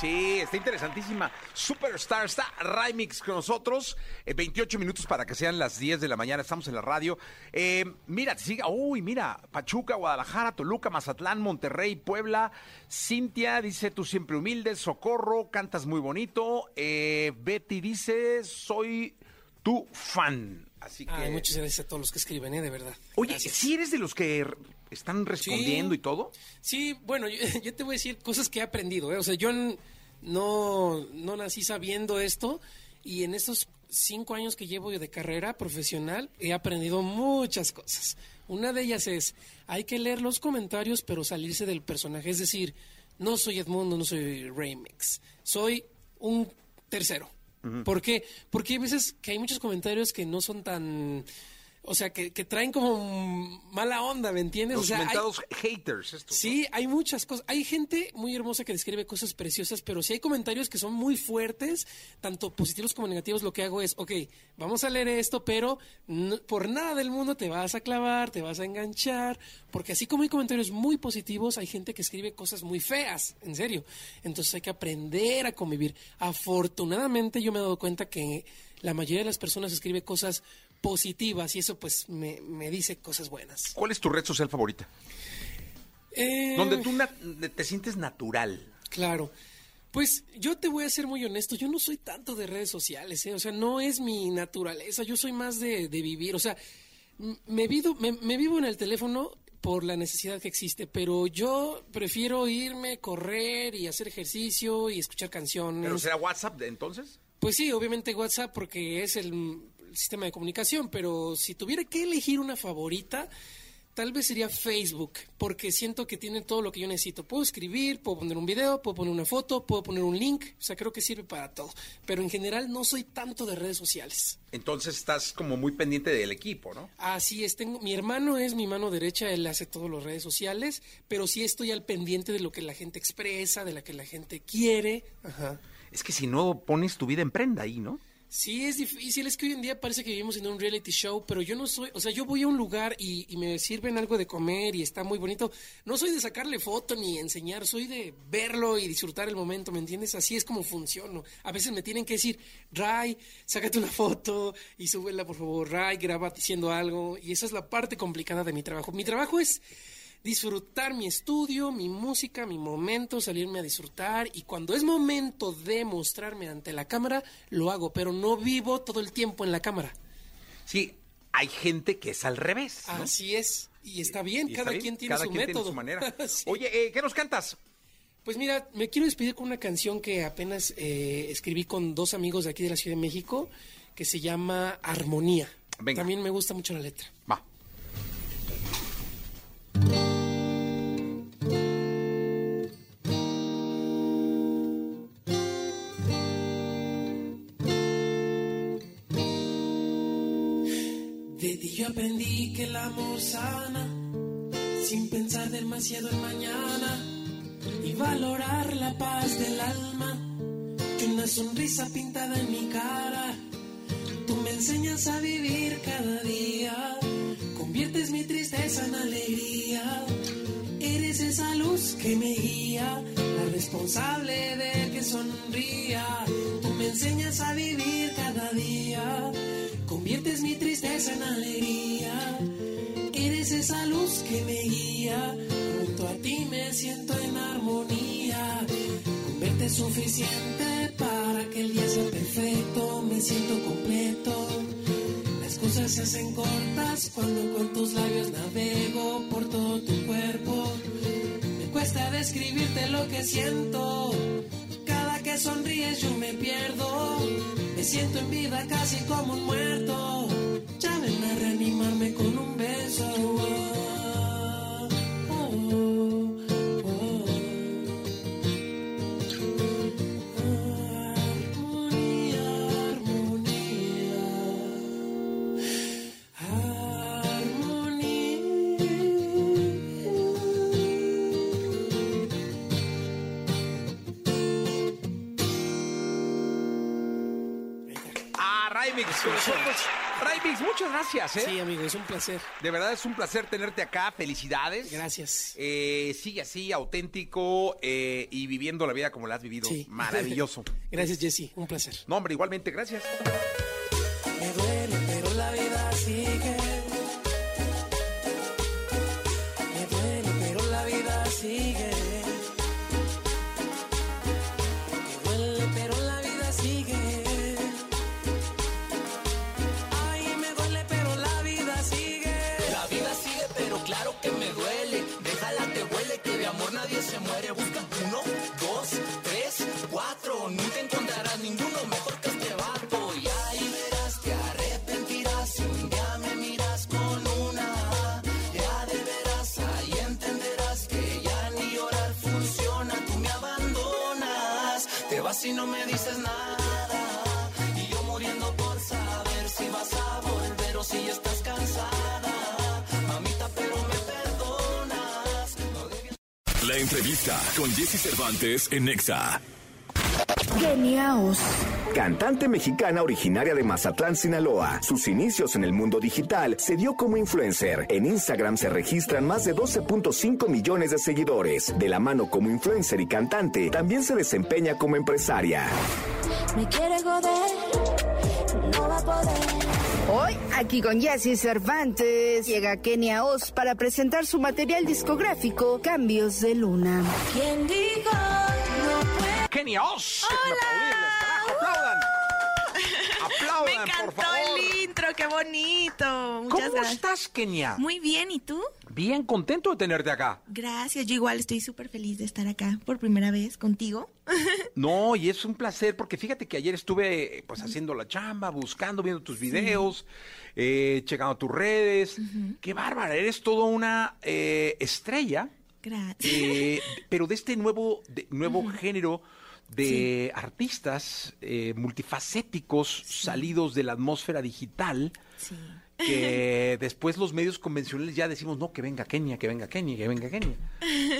D: Sí, está interesantísima. Superstar está Remix con nosotros. 28 eh, minutos para que sean las 10 de la mañana. Estamos en la radio. Eh, mira, siga. Uy, mira. Pachuca, Guadalajara, Toluca, Mazatlán, Monterrey, Puebla. Cintia dice, tú siempre humilde. Socorro, cantas muy bonito. Eh, Betty dice, soy tu fan. Así que...
F: muchas gracias a todos los que escriben, ¿eh? de verdad.
D: Oye, si eres de los que están respondiendo y todo?
F: Sí, bueno, yo, te voy a decir cosas que he aprendido. ¿eh? O sea, yo no, no nací sabiendo esto y en estos cinco años que llevo de carrera profesional he aprendido muchas cosas. Una de ellas es, hay que leer los comentarios pero salirse del personaje. Es decir, no soy Edmundo, no soy Remix, soy un tercero. ¿Por qué? Porque hay veces que hay muchos comentarios que no son tan o sea, que, que traen como mala onda, ¿me entiendes?
D: Los
F: o sea, hay-
D: haters estos. ¿no?
F: Sí, hay muchas cosas. Hay gente muy hermosa que describe cosas preciosas, pero si hay comentarios que son muy fuertes, tanto positivos como negativos, lo que hago es, ok, vamos a leer esto, pero no- por nada del mundo te vas a clavar, te vas a enganchar, porque así como hay comentarios muy positivos, hay gente que escribe cosas muy feas, en serio. Entonces hay que aprender a convivir. Afortunadamente yo me he dado cuenta que la mayoría de las personas escribe cosas positivas y eso pues me, me dice cosas buenas.
D: ¿Cuál es tu red social favorita?
F: Eh,
D: Donde tú te sientes natural.
F: Claro. Pues yo te voy a ser muy honesto, yo no soy tanto de redes sociales, ¿eh? o sea, no es mi naturaleza, yo soy más de, de vivir, o sea, me vivo, me, me vivo en el teléfono por la necesidad que existe, pero yo prefiero irme, correr y hacer ejercicio y escuchar canciones.
D: ¿Pero será WhatsApp de entonces?
F: Pues sí, obviamente WhatsApp porque es el, el sistema de comunicación, pero si tuviera que elegir una favorita, tal vez sería Facebook, porque siento que tiene todo lo que yo necesito. Puedo escribir, puedo poner un video, puedo poner una foto, puedo poner un link, o sea, creo que sirve para todo. Pero en general no soy tanto de redes sociales.
D: Entonces estás como muy pendiente del equipo, ¿no?
F: Así es, tengo, mi hermano es mi mano derecha, él hace todas las redes sociales, pero sí estoy al pendiente de lo que la gente expresa, de lo que la gente quiere. Ajá.
D: Es que si no pones tu vida en prenda ahí, ¿no?
F: Sí, es difícil. Es que hoy en día parece que vivimos en un reality show, pero yo no soy. O sea, yo voy a un lugar y, y me sirven algo de comer y está muy bonito. No soy de sacarle foto ni enseñar, soy de verlo y disfrutar el momento, ¿me entiendes? Así es como funciono. A veces me tienen que decir, Ray, sácate una foto y súbela, por favor. Ray, graba diciendo algo. Y esa es la parte complicada de mi trabajo. Mi trabajo es disfrutar mi estudio, mi música, mi momento, salirme a disfrutar y cuando es momento de mostrarme ante la cámara, lo hago, pero no vivo todo el tiempo en la cámara.
D: Sí, hay gente que es al revés. ¿no?
F: Así es, y está bien,
D: Y está
F: cada
D: bien,
F: quien tiene
D: cada
F: su
D: quien
F: método.
D: su manera.
F: Sí.
D: Oye, eh, ¿qué nos cantas?
F: Pues mira, me quiero despedir con una canción que apenas eh, escribí con dos amigos de aquí de la Ciudad de México, que se llama Armonía.
D: Venga.
F: También me gusta mucho la letra.
D: Va.
F: Aprendí que el amor sana, sin pensar demasiado en mañana, y valorar la paz del alma, que una sonrisa pintada en mi cara. Tú me enseñas a vivir cada día, conviertes mi tristeza en alegría. Eres esa luz que me guía, la responsable de que sonría. Tú me enseñas a vivir cada día, conviertes mi tristeza en alegría. Eres esa luz que me guía, junto a ti me siento en armonía. Con verte es suficiente para que el día sea perfecto, me siento completo. Las cosas se hacen cortas cuando con tus labios navego por todo tu cuerpo. Me cuesta describirte lo que siento. Que sonríes yo me pierdo. Me siento en vida casi como un muerto. Ya ven a reanimarme con un beso. Oh, oh, oh.
D: Raimix, con nosotros. Raimix, muchas gracias, ¿eh?
F: Sí, amigo, es un placer.
D: De verdad es un placer tenerte acá. Felicidades.
F: Gracias.
D: Eh, sigue así, auténtico eh, y viviendo la vida como la has vivido.
F: Sí.
D: Maravilloso.
F: Gracias, Jesse. Un placer.
D: No, hombre, igualmente, gracias.
F: Me duele,
A: entrevista con Jesse Cervantes en Nexa.
B: Geniaos.
C: Cantante mexicana originaria de Mazatlán, Sinaloa. Sus inicios en el mundo digital se dio como influencer. En Instagram se registran más de 12.5 millones de seguidores. De la mano como influencer y cantante, también se desempeña como empresaria.
G: Me quiere joder, no va a poder.
B: Hoy, aquí con Jesse Cervantes, llega Kenia Oz para presentar su material discográfico Cambios de Luna.
G: ¿Quién dijo no puede?
D: Kenia Oz. Aplaudan. Aplaudan,
H: Me
D: por
H: encantó
D: favor.
H: Qué bonito. Muchas
D: ¿Cómo
H: gracias.
D: estás, Kenia?
H: Muy bien, ¿y tú?
D: Bien, contento de tenerte acá.
H: Gracias, yo igual estoy súper feliz de estar acá por primera vez contigo.
D: No, y es un placer porque fíjate que ayer estuve pues haciendo la chamba, buscando, viendo tus videos, eh, checando tus redes. Qué bárbara, eres toda una eh, estrella,
H: Gracias.
D: eh, pero de este nuevo, de- nuevo género de artistas eh, multifacéticos salidos de la atmósfera digital.
H: Sí.
D: que después los medios convencionales ya decimos, no, que venga Kenia, que venga Kenia, que venga Kenia.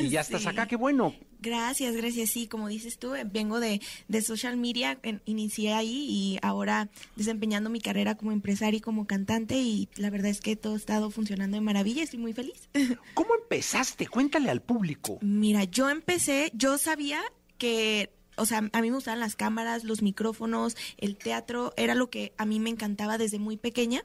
D: Y ya estás acá, qué bueno.
H: Gracias, gracias. Sí, como dices tú, eh, vengo de, de social media, en- inicié ahí y ahora desempeñando mi carrera como empresaria y como cantante y la verdad es que todo ha estado funcionando de maravilla, estoy muy feliz.
D: ¿Cómo empezaste? Cuéntale al público.
H: Mira, yo empecé, yo sabía que, o sea, a mí me gustaban las cámaras, los micrófonos, el teatro, era lo que a mí me encantaba desde muy pequeña.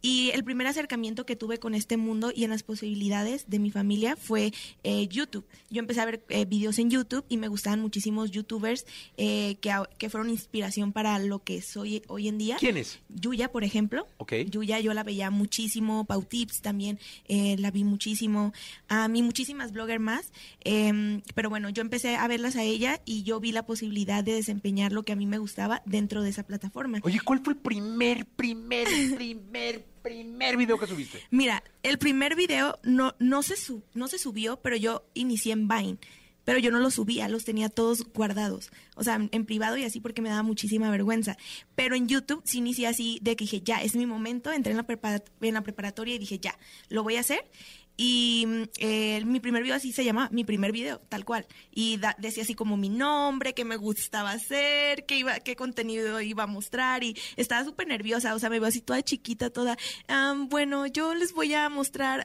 H: Y el primer acercamiento que tuve con este mundo y en las posibilidades de mi familia fue eh, YouTube. Yo empecé a ver eh, videos en YouTube y me gustaban muchísimos youtubers eh, que, que fueron inspiración para lo que soy hoy en día.
D: ¿Quiénes?
H: Yuya, por ejemplo.
D: Ok.
H: Yuya yo la veía muchísimo, Pau Tips también eh, la vi muchísimo, a mí muchísimas bloggers más, em, pero bueno, yo empecé a verlas a ella y yo vi la posibilidad de desempeñar lo que a mí me gustaba dentro de esa plataforma.
D: Oye, ¿cuál fue el primer, primer, primer, primer video que subiste?
H: Mira, el primer video no, no, se sub- no se subió, pero yo inicié en Vine. Pero yo no los subía, los tenía todos guardados. O sea, en privado y así porque me daba muchísima vergüenza. Pero en YouTube sí inicié así de que dije, ya, es mi momento. Entré en la, en la preparatoria y dije, ya, lo voy a hacer. Y mm, eh, mi primer video así se llama, mi primer video, tal cual. Y da- decía así como mi nombre, qué me gustaba hacer, qué, iba, qué contenido iba a mostrar. Y estaba súper nerviosa, o sea, me veo así toda chiquita, toda. "Am, bueno, yo les voy a mostrar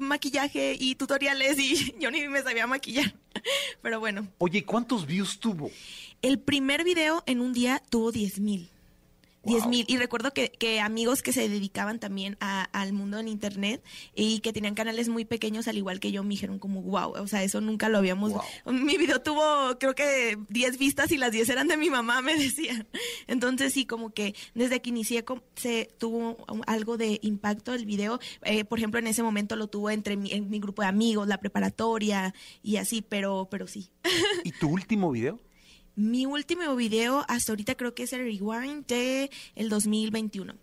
H: maquillaje y tutoriales y yo ni me sabía maquillar. Pero bueno,
D: Oye, ¿cuántos views tuvo?
H: el primer video en un día tuvo 10 mil. 10
D: Wow.
H: mil. Y recuerdo que, que amigos que se dedicaban también a- al mundo del internet y que tenían canales muy pequeños, al igual que yo, me dijeron como, wow, o sea, eso nunca lo habíamos... Mi video tuvo, creo que 10 vistas y las 10 eran de mi mamá, me decían. Entonces sí, como que desde que inicié se tuvo algo de impacto el video. Eh, por ejemplo, en ese momento lo tuvo entre mi, en mi grupo de amigos, la preparatoria y así, pero, pero sí.
D: ¿Y tu último video?
H: Mi último video hasta ahorita creo que es el Rewind de el 2021.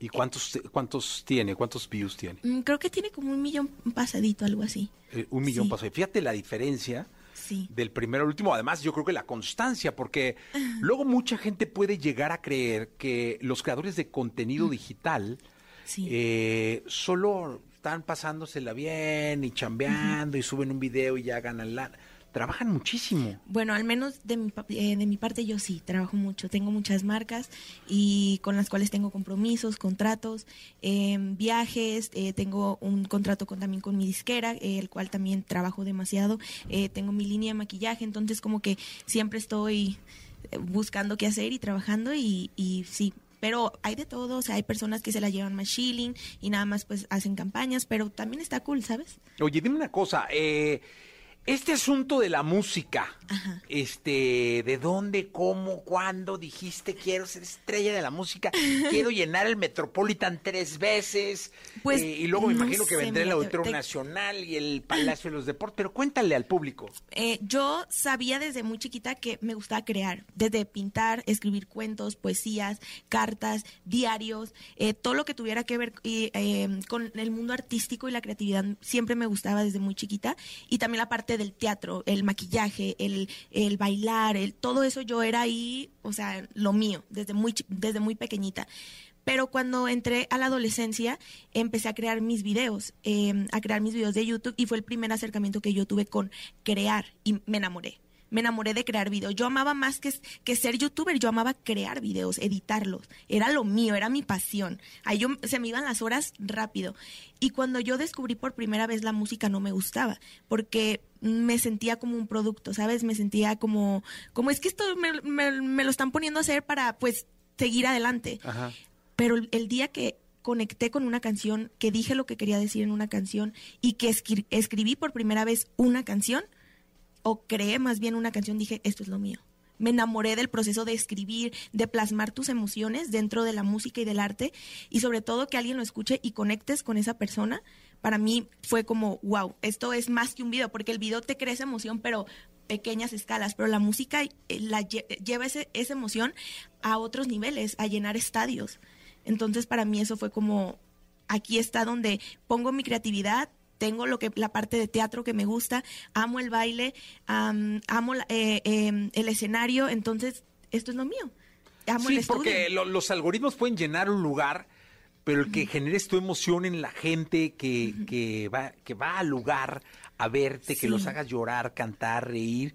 D: ¿Y cuántos, cuántos tiene? ¿Cuántos views tiene?
H: Mm, Creo que tiene como un millón pasadito, algo así.
D: Eh, un millón
H: Sí.
D: pasó. Fíjate la diferencia
H: Sí.
D: del primero al último. Además, yo creo que la constancia, porque luego mucha gente puede llegar a creer que los creadores de contenido digital
H: Sí.
D: eh, solo están pasándosela bien y chambeando y suben un video y ya ganan la... Trabajan muchísimo.
H: Bueno, al menos de mi, eh, de mi parte yo sí, trabajo mucho. Tengo muchas marcas y con las cuales tengo compromisos, contratos, em, viajes. eh, tengo un contrato con, también con mi disquera, el cual también trabajo demasiado. eh, tengo mi línea de maquillaje, entonces como que siempre estoy eh, buscando qué hacer y trabajando y, y sí. Pero hay de todo, o sea, hay personas que se la llevan más chilling y nada más pues hacen campañas, pero también está cool, ¿sabes?
D: Oye, dime una cosa. eh, este asunto de la música,
H: Ajá.
D: este, ¿de dónde, cómo, cuándo dijiste quiero ser estrella de la música? Quiero llenar el Metropolitan tres veces.
H: Pues,
D: eh, y luego me
H: no
D: imagino que
H: sé,
D: vendrá el Auditorio
H: te-
D: Nacional y el Palacio de los Deportes. Pero cuéntale al público.
H: Eh, yo sabía desde muy chiquita que me gustaba crear, desde pintar, escribir cuentos, poesías, cartas, diarios, eh, todo lo que tuviera que ver eh, con el mundo artístico y la creatividad siempre me gustaba desde muy chiquita y también la parte del teatro, el maquillaje, el, el bailar, el, todo eso yo era ahí, o sea, lo mío, desde muy, desde muy pequeñita. Pero cuando entré a la adolescencia, empecé a crear mis videos, eh, a crear mis videos de YouTube y fue el primer acercamiento que yo tuve con crear y me enamoré. Me enamoré de crear videos. Yo amaba más que, que ser youtuber, yo amaba crear videos, editarlos. Era lo mío, era mi pasión. Ahí se me iban las horas rápido. Y cuando yo descubrí por primera vez la música no me gustaba, porque me sentía como un producto, ¿sabes? Me sentía como, como es que esto me, me- me lo están poniendo a hacer para, pues, seguir adelante.
D: Ajá.
H: Pero el, el día que conecté con una canción, que dije lo que quería decir en una canción y que escri- escribí por primera vez una canción, o creé más bien una canción, dije, esto es lo mío. Me enamoré del proceso de escribir, de plasmar tus emociones dentro de la música y del arte y sobre todo que alguien lo escuche y conectes con esa persona. Para mí fue como, wow, esto es más que un video, porque el video te crea esa emoción, pero pequeñas escalas, pero la música eh, la lle- lleva ese- esa emoción a otros niveles, a llenar estadios. Entonces para mí eso fue como, aquí está donde pongo mi creatividad, tengo lo que la parte de teatro que me gusta, amo el baile, am, amo la- eh, em, el escenario, entonces esto es lo mío. Amo el
D: Sí, porque lo- los algoritmos pueden llenar un lugar, pero el que generes tu emoción en la gente que, que, va, que va al lugar a verte, que los hagas llorar, cantar, reír,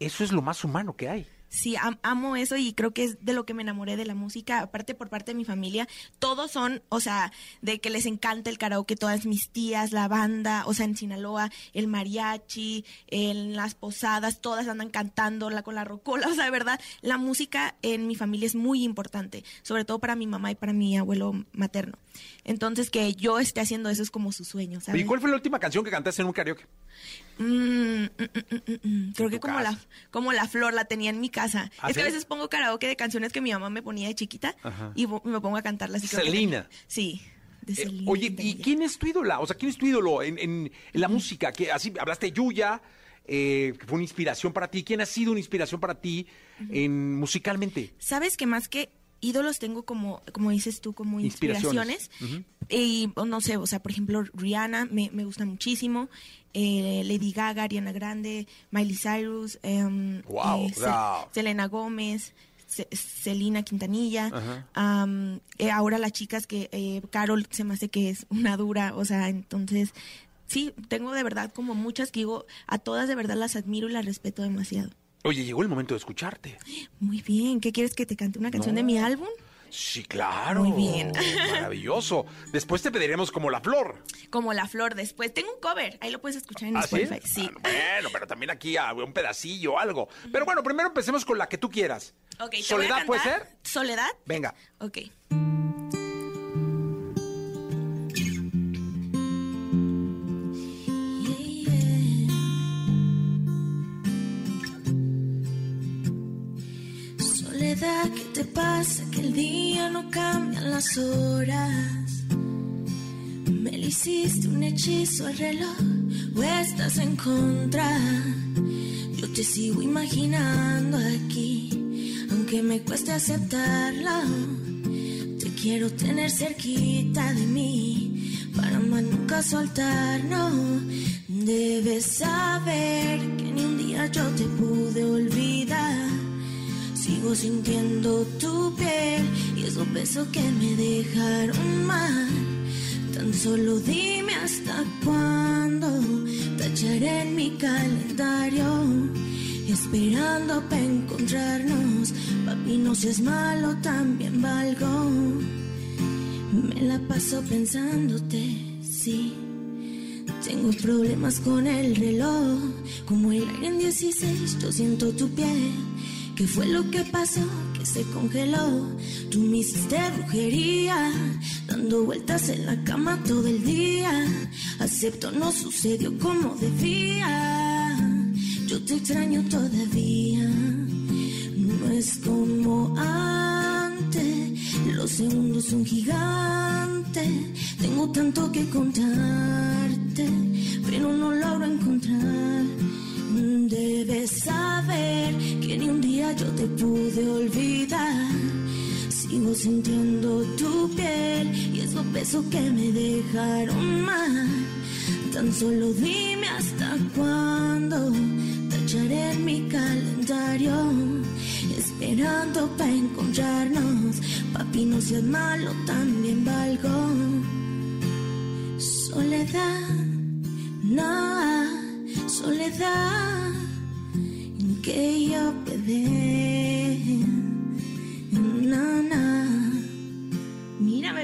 D: eso es lo más humano que hay.
H: Sí, am- amo eso y creo que es de lo que me enamoré de la música, aparte por parte de mi familia, todos son, o sea, de que les encanta el karaoke, todas mis tías, la banda, o sea, en Sinaloa, el mariachi, en las posadas, todas andan cantando la, con la rocola, o sea, de verdad, la música en mi familia es muy importante, sobre todo para mi mamá y para mi abuelo materno. Entonces, que yo esté haciendo eso es como su sueño, ¿sabes?
D: ¿Y cuál fue la última canción que cantaste en un karaoke?
H: Mm, mm, mm. Creo que como la, como la flor la tenía en mi casa.
D: ¿Ah,
H: es que a veces pongo karaoke de canciones que mi mamá me ponía de chiquita
D: Ajá.
H: y me pongo a cantarlas. que
D: Selena.
H: tenía- Sí, de
D: Eh, oye, ¿y quién es tu ídola? O sea, ¿quién es tu ídolo en, en- en la música? Que así hablaste de Yuya, eh, que fue una inspiración para ti. ¿Quién ha sido una inspiración para ti en, musicalmente?
H: ¿Sabes que más que ídolos tengo como, como dices tú, como
D: Inspiraciones.
H: inspiraciones? Y no sé, o sea, por ejemplo, Rihanna me, me gusta muchísimo, eh, Lady Gaga, Ariana Grande, Miley Cyrus, em,
D: Guau,
H: eh, Ce- Selena Gómez, Ce- Celina Quintanilla, eh, ahora las chicas que eh, Carol se me hace que es una dura, o sea, entonces sí, tengo de verdad como muchas que digo, a todas de verdad las admiro y las respeto demasiado.
D: Oye, llegó el momento de escucharte.
H: Muy bien, ¿qué quieres que te cante una canción de mi álbum?
D: Sí, claro.
H: Muy bien.
D: Maravilloso. Después te pediremos como la flor.
H: Como la flor después. Tengo un cover, ahí lo puedes escuchar en
D: ¿Ah?
H: Spotify. Sí.
D: Ah, Bueno, pero también aquí un pedacillo, algo. Pero bueno, primero empecemos con la que tú quieras.
H: Ok, te voy a
D: ¿Soledad puede ser?
H: ¿Soledad?
D: Venga.
H: Ok.
G: Te pasa? Que el día no cambian las horas. Me le hiciste un hechizo al reloj o estás en contra. Yo te sigo imaginando aquí, aunque me cueste aceptarlo. Te quiero tener cerquita de mí para más nunca soltarnos. Debes saber que ni un día yo te pude olvidar. Sigo sintiendo tu piel y esos besos que me dejaron mal. Tan solo dime hasta cuándo tacharé en mi calendario. Esperando para encontrarnos, papi, no seas malo, también valgo. Me la paso pensándote, sí. Tengo problemas con el reloj, como el aire en 16, yo siento tu piel. ¿Qué fue lo que pasó? Que se congeló. Tú me hiciste brujería, dando vueltas en la cama todo el día. Acepto, no sucedió como debía. Yo te extraño todavía. No es como antes, los segundos son gigantes. Tengo tanto que contarte, pero no logro encontrar. Debes saber que ni un día yo te pude olvidar. Sigo sintiendo tu piel y esos besos que me dejaron mal. Tan solo dime hasta cuándo tacharé en mi calendario. esperando para encontrarnos. Papi, no seas malo, también valgo. Soledad, no, soledad en que yo quedé. Na,
H: na.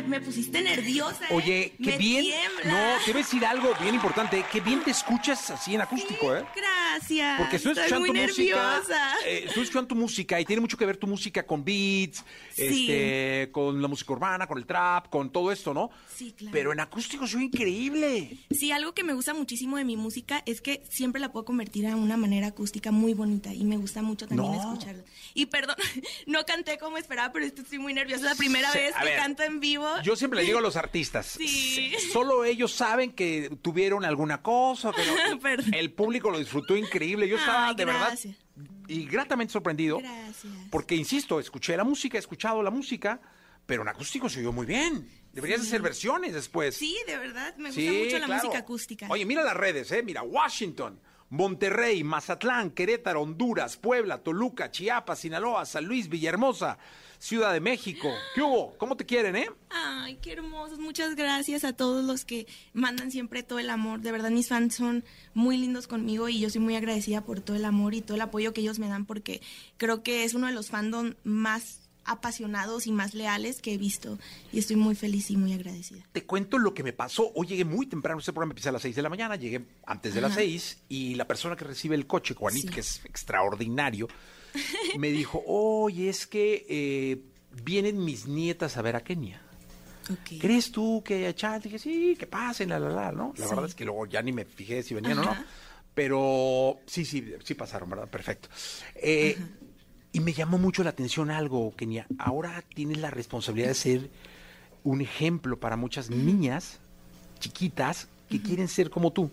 H: Me, me pusiste nerviosa. ¿eh?
D: Oye, qué bien. No, te voy a decir algo bien importante. Qué bien te escuchas así en acústico, ¿eh?
H: Gracias.
D: Porque estoy escuchando
H: muy
D: tu música.
H: nerviosa.
D: eh, estoy escuchando tu música y tiene mucho que ver tu música con beats,
H: Sí.
D: este, con la música urbana, con el trap, con todo esto, ¿no?
H: Sí, claro.
D: Pero en acústico soy increíble.
H: Sí, algo que me gusta muchísimo de mi música es que siempre la puedo convertir a una manera acústica muy bonita y me gusta mucho también
D: No.
H: escucharla. Y perdón, no canté como esperaba, pero esto estoy muy nerviosa. Es la primera
D: Sí,
H: vez que
D: ver,
H: canto en vivo.
D: Yo siempre le digo a los artistas,
H: Sí.
D: solo ellos saben que tuvieron alguna cosa, que no- el público lo disfrutó increíble. Yo estaba
H: Ay,
D: de verdad y gratamente sorprendido.
H: Gracias.
D: Porque, insisto, escuché la música, he escuchado la música, pero en acústico se oyó muy bien. Deberías hacer versiones después.
H: Sí, de verdad, me gusta
D: Sí,
H: mucho la
D: claro.
H: música acústica.
D: Oye, mira las redes, ¿eh? Mira, Washington, Monterrey, Mazatlán, Querétaro, Honduras, Puebla, Toluca, Chiapas, Sinaloa, San Luis, Villahermosa, Ciudad de México. ¿Qué hubo? ¿Cómo te quieren, eh?
H: Ay, qué hermosos. Muchas gracias a todos los que mandan siempre todo el amor. De verdad, mis fans son muy lindos conmigo y yo soy muy agradecida por todo el amor y todo el apoyo que ellos me dan porque creo que es uno de los fandom más apasionados y más leales que he visto y estoy muy feliz y muy agradecida.
D: Te cuento lo que me pasó. Hoy llegué muy temprano, este programa empieza a las 6 de la mañana, llegué antes de las 6 y la persona que recibe el coche, Juanito,
H: Sí.
D: que es extraordinario, me dijo, oye, es que eh, vienen mis nietas a ver a Kenia. ¿Crees tú que haya chance? Dije, sí, que pasen, la, la, la, ¿no? La
H: Sí.
D: verdad es que luego ya ni me fijé si venían o no. Pero sí, sí, sí pasaron, ¿verdad? Perfecto. Eh, y me llamó mucho la atención algo, Kenia. Ahora tienes la responsabilidad de ser un ejemplo para muchas niñas chiquitas que quieren ser como tú,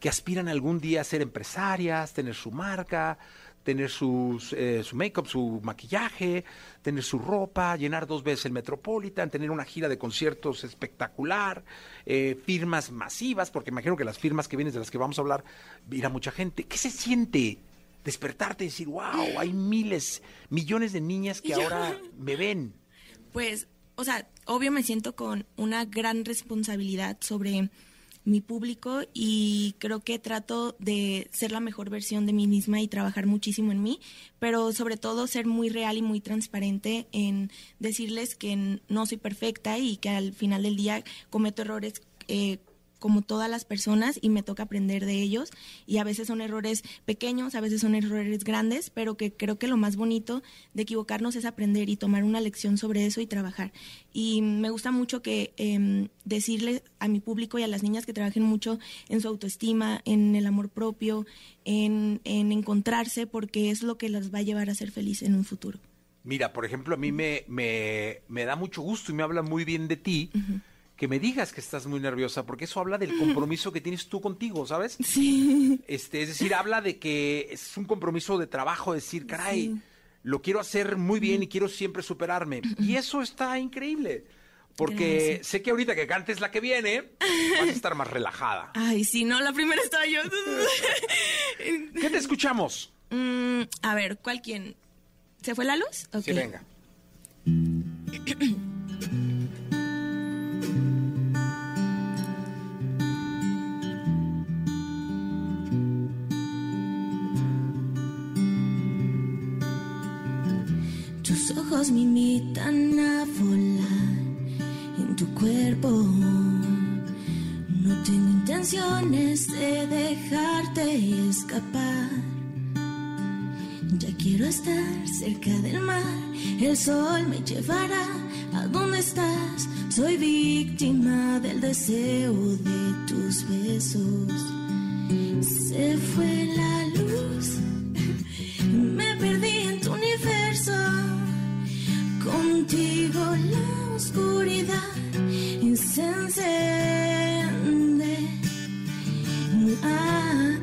D: que aspiran algún día a ser empresarias, tener su marca, tener sus, eh, su make-up, su maquillaje, tener su ropa, llenar dos veces el Metropolitan, tener una gira de conciertos espectacular, eh, firmas masivas, porque imagino que las firmas que vienes de las que vamos a hablar, irá mucha gente. ¿Qué se siente despertarte y decir, wow, hay miles, millones de niñas que ahora me ven?
H: Pues, o sea, obvio me siento con una gran responsabilidad sobre mi público y creo que trato de ser la mejor versión de mí misma y trabajar muchísimo en mí, pero sobre todo ser muy real y muy transparente en decirles que no soy perfecta y que al final del día cometo errores eh, como todas las personas y me toca aprender de ellos y a veces son errores pequeños, a veces son errores grandes, pero que creo que lo más bonito de equivocarnos es aprender y tomar una lección sobre eso y trabajar. Y me gusta mucho que em, decirle a mi público y a las niñas que trabajen mucho en su autoestima, en el amor propio, en, en encontrarse, porque es lo que las va a llevar a ser feliz en un futuro.
D: Mira, por ejemplo, a mí me, me, me da mucho gusto y me habla muy bien de ti que me digas que estás muy nerviosa, porque eso habla del compromiso que tienes tú contigo, ¿sabes?
H: Sí.
D: Este, es decir, habla de que es un compromiso de trabajo, decir, caray, lo quiero hacer muy bien y quiero siempre superarme. Y eso está increíble. Porque
H: Gracias.
D: sé que ahorita que cantes la que viene, vas a estar más relajada.
H: Ay, sí, no, la primera estaba yo.
D: ¿Qué te escuchamos?
H: Mm, a ver, ¿cuál quién? ¿Se fue la luz? Ok.
D: Sí, venga.
G: ojos me invitan a volar en tu cuerpo. No tengo intenciones de dejarte escapar. Ya quiero estar cerca del mar. El sol me llevará a donde estás. Soy víctima del deseo de tus besos. Se fue la luz. Me perdí. Contigo la oscuridad se enciende. Ah,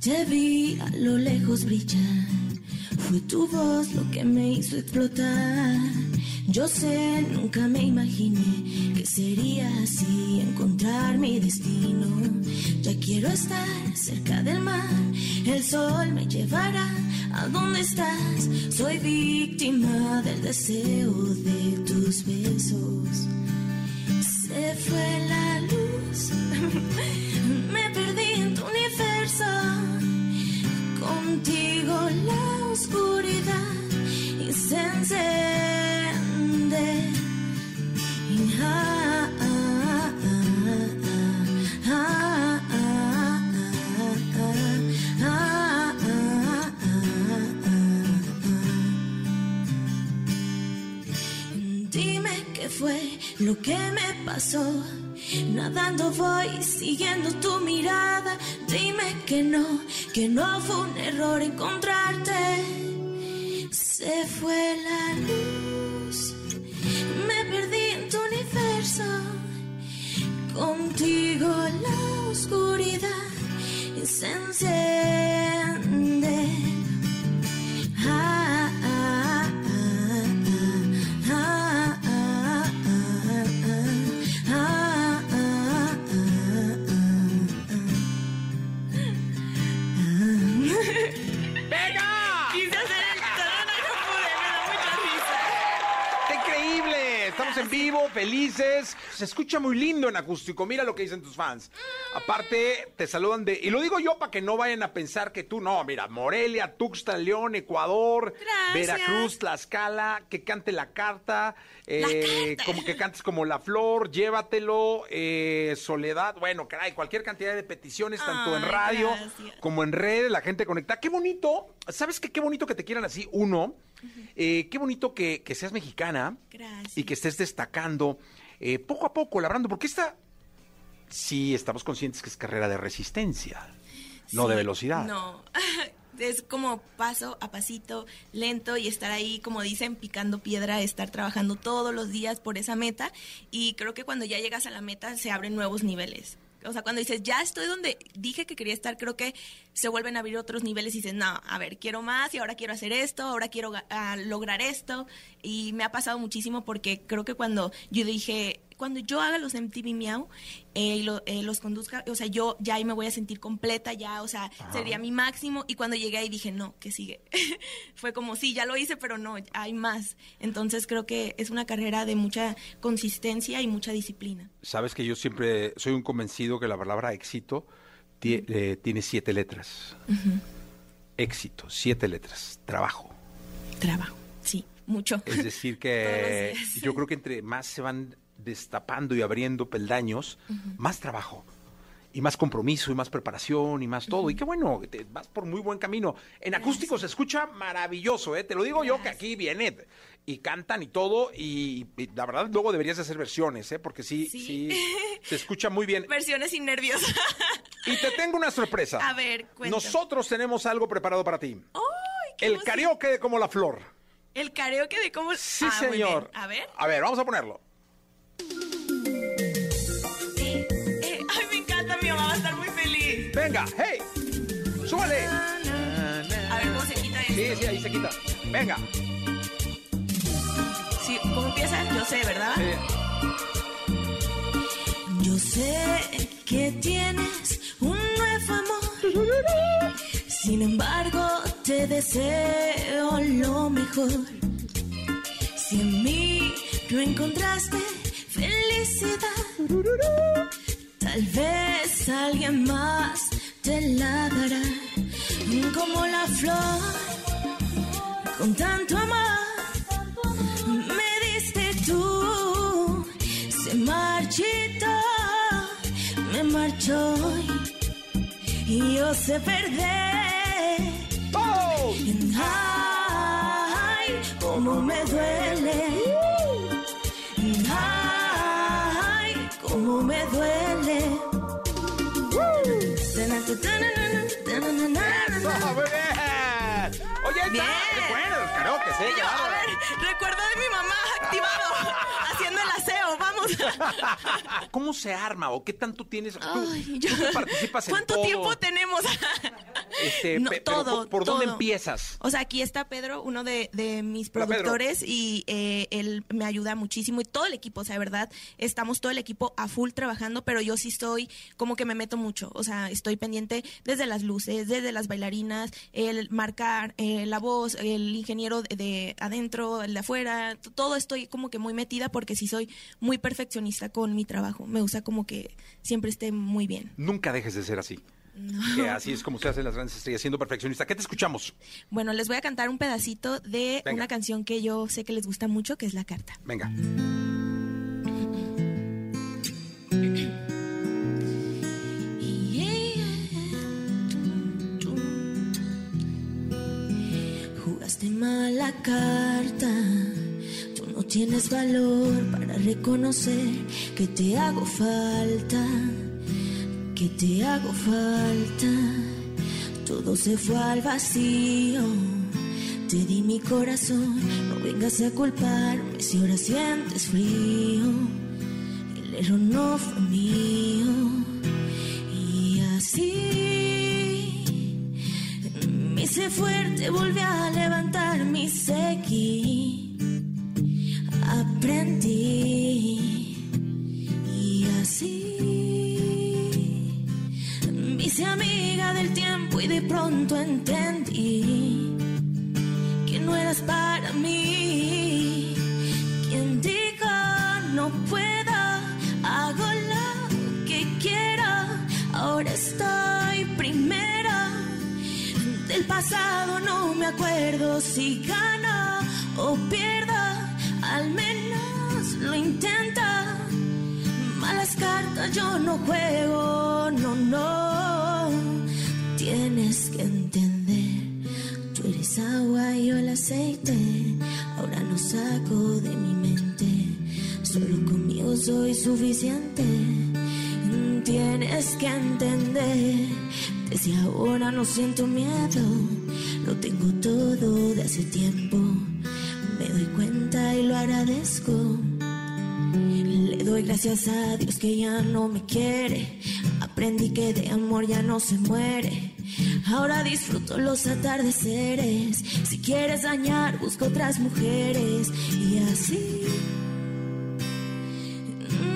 G: Te vi a lo lejos brillar, fue tu voz lo que me hizo explotar. Yo sé, nunca me imaginé que sería así encontrar mi destino. Ya quiero estar cerca del mar, el sol me llevará a donde estás. Soy víctima del deseo de tus besos. Se fue la luz, me perdí en tu universo. Contigo la oscuridad y se lo que me pasó. Nadando voy siguiendo tu mirada. Dime que no, que no fue un error encontrarte. Se fue la luz, me perdí en tu universo. Contigo la oscuridad se enciende. Ah,
D: vivo, felices. Se escucha muy lindo en acústico. Mira lo que dicen tus fans. Aparte, te saludan de. Y lo digo yo para que no vayan a pensar que tú no. Mira, Morelia, Tuxtla, León, Ecuador,
H: Gracias.
D: Veracruz, Tlaxcala, que cante la carta. eh, Como que cantes como La Flor, llévatelo, eh, Soledad. Bueno, caray, cualquier cantidad de peticiones, tanto en radio
H: gracias.
D: como en redes, la gente conecta. Qué bonito. ¿Sabes qué? Qué bonito que te quieran así, uno. Eh, qué bonito que, que seas mexicana
H: Gracias.
D: y que estés destacando eh, poco a poco, labrando, porque esta sí estamos conscientes que es carrera de resistencia, no de velocidad.
H: No, es como paso a pasito, lento y estar ahí, como dicen, picando piedra, estar trabajando todos los días por esa meta. Y creo que cuando ya llegas a la meta se abren nuevos niveles. O sea, cuando dices, ya estoy donde dije que quería estar, creo que se vuelven a abrir otros niveles y dices, no, a ver, quiero más y ahora quiero hacer esto, ahora quiero ah, lograr esto. Y me ha pasado muchísimo porque creo que cuando yo dije, cuando yo haga los MTV Miau eh, y lo- eh, los conduzca, o sea, yo ya ahí me voy a sentir completa, ya, o sea, sería mi máximo. Y cuando llegué ahí dije, no, ¿qué sigue? Fue como, sí, ya lo hice, pero no, hay más. Entonces creo que es una carrera de mucha consistencia y mucha disciplina.
D: Sabes que yo siempre soy un convencido que la palabra éxito tie- eh, tiene siete letras. Éxito, siete letras. Trabajo.
H: Trabajo, sí, mucho.
D: Es decir, que yo creo que entre más se van destapando y abriendo peldaños, más trabajo. Y más compromiso, y más preparación, y más todo. Y qué bueno, te vas por muy buen camino. En acústico se escucha maravilloso, ¿eh? Te lo digo yo que aquí viene y cantan y todo. Y, y la verdad, luego deberías de hacer versiones, ¿eh? Porque sí, sí,
H: Sí.
D: se escucha muy bien.
H: Versiones sin nervios.
D: Y te tengo una sorpresa.
H: A ver, cuéntame.
D: Nosotros tenemos algo preparado para ti.
H: ¡Ay, qué
D: El karaoke de como la flor.
H: El karaoke de cómo...
D: Sí,
H: Ah,
D: señor.
H: A ver.
D: A ver, vamos a ponerlo. Venga, hey, súbale.
H: A ver cómo se quita esto.
D: Sí, sí, ahí se quita. Venga.
H: Sí, ¿Cómo empieza? Yo sé, ¿verdad?
D: Sí.
G: Yo sé que tienes un nuevo amor. Sin embargo, te deseo lo mejor. Si en mí no encontraste felicidad, tal vez alguien más te la dará. Como la flor, con tanto amor me diste tú, se marchitó, me marchó y yo sé perder.
D: ¡Oh!
G: Ay, cómo me duele.
D: Eso, muy bien. Oye, ahí está. Bueno, los karaoke, sí,
H: yo, a ver, recuerdo de mi mamá activado, haciendo el aseo, vamos.
D: ¿Cómo se arma o qué tanto tienes? Tú,
H: Ay, yo-
D: tú que participas en
H: ¿Cuánto
D: todo.
H: tiempo tenemos?
D: Este,
H: No, todo,
D: ¿por, por dónde
H: todo.
D: empiezas?
H: O sea, aquí está Pedro, uno de, de mis
D: Hola,
H: productores, y eh, él me ayuda muchísimo. Y todo el equipo, o sea, de verdad, estamos todo el equipo a full trabajando, pero yo sí estoy como que me meto mucho. O sea, estoy pendiente desde las luces, desde las bailarinas, el marcar eh, la voz, el ingeniero de, de adentro, el de afuera. Todo estoy como que muy metida porque sí soy muy perfeccionista con mi trabajo. Me gusta como que siempre esté muy bien.
D: Nunca dejes de ser así. Que así es como se hacen las grandes estrellas, siendo perfeccionista. ¿Qué te escuchamos?
H: Bueno, les voy a cantar un pedacito de
D: Venga.
H: una canción que yo sé que les gusta mucho, que es La Carta.
D: Venga.
G: Jugaste mala carta, tú no tienes valor para reconocer que te hago falta, que te hago falta. Todo se fue al vacío, te di mi corazón, no vengas a culparme si ahora sientes frío. El error no fue mío y así hice fuerte, volví a levantar mi seguí. Aprendí y así me hice amiga del tiempo y de pronto entendí que no eras para mí. Pasado no me acuerdo si gana o pierda. Al menos lo intenta. Malas cartas yo no juego, no, no. Tienes que entender. Tú eres agua y yo el aceite. Ahora no saco de mi mente. Solo conmigo soy suficiente. Tienes que entender. Desde ahora no siento miedo. Lo tengo todo de hace tiempo. Me doy cuenta y lo agradezco. Le doy gracias a Dios que ya no me quiere. Aprendí que de amor ya no se muere. Ahora disfruto los atardeceres. Si quieres dañar, busco otras mujeres. Y así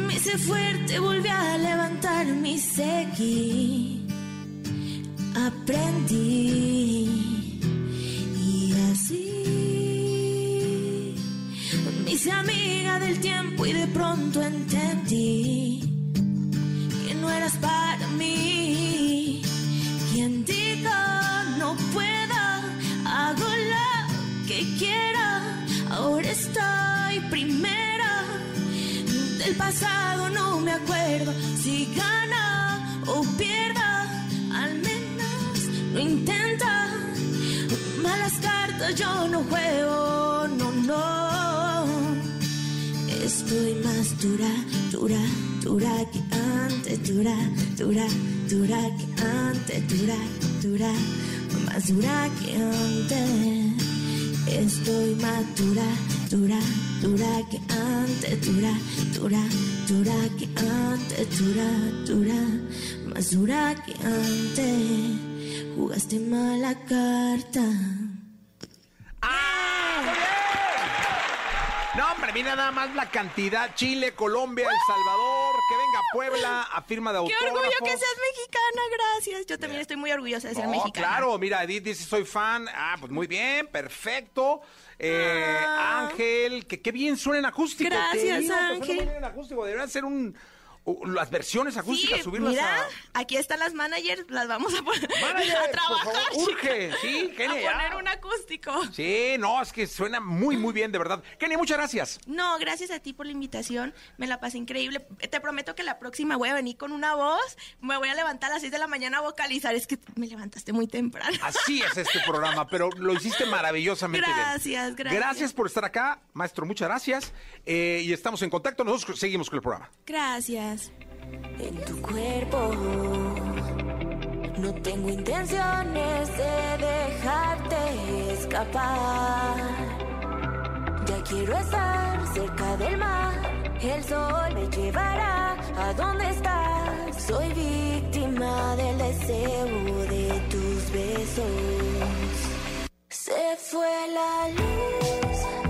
G: me hice fuerte, volví a levantar mi seguí. Aprendí. Y así me hice amiga del tiempo y de pronto entendí que no eras para mí. Quien diga no pueda, hago lo que quiera. Ahora estoy primera. Del pasado no me acuerdo si yo no juego, no, no. Estoy más dura, dura, dura que antes, dura, dura, dura que antes, dura, dura, más dura que antes. Estoy más dura, dura, dura que antes, dura, dura, dura que antes, dura, dura, más dura que antes. Jugaste mala carta.
D: ¡Ah! ¡Muy bien! No, hombre, mira nada más la cantidad. Chile, Colombia, El Salvador, que venga Puebla a firma de
H: Qué
D: autógrafos.
H: orgullo que seas mexicana, gracias. Yo también estoy muy orgullosa de ser
D: No,
H: mexicana.
D: claro, mira, Edith dice soy fan. Ah, pues muy bien, perfecto. Eh,
H: Ah.
D: Ángel, que qué bien suena en acústico.
H: Gracias,
D: que suena
H: Ángel.
D: muy bien en acústico. Deberían ser un las versiones acústicas,
H: Sí,
D: subirlas
H: mira,
D: a.
H: aquí están las managers, las vamos a poner
D: Manager,
H: a
D: por
H: trabajar.
D: favor, urge.
H: chica.
D: Sí, Kenia,
H: A poner un acústico.
D: Sí, no, es que suena muy, muy bien, de verdad. Kenny, muchas gracias.
H: No, gracias a ti por la invitación. Me la pasé increíble. Te prometo que la próxima voy a venir con una voz. Me voy a levantar a las 6 de la mañana a vocalizar. Es que me levantaste muy temprano.
D: Así es este programa, pero lo hiciste maravillosamente bien.
H: Gracias, gracias.
D: Gracias por estar acá, maestro, muchas gracias. Eh, y estamos en contacto, nosotros seguimos con el programa.
H: Gracias.
G: En tu cuerpo. No tengo intenciones de dejarte escapar. Ya quiero estar cerca del mar. El sol me llevará a donde estás. Soy víctima del deseo de tus besos. Se fue la luz.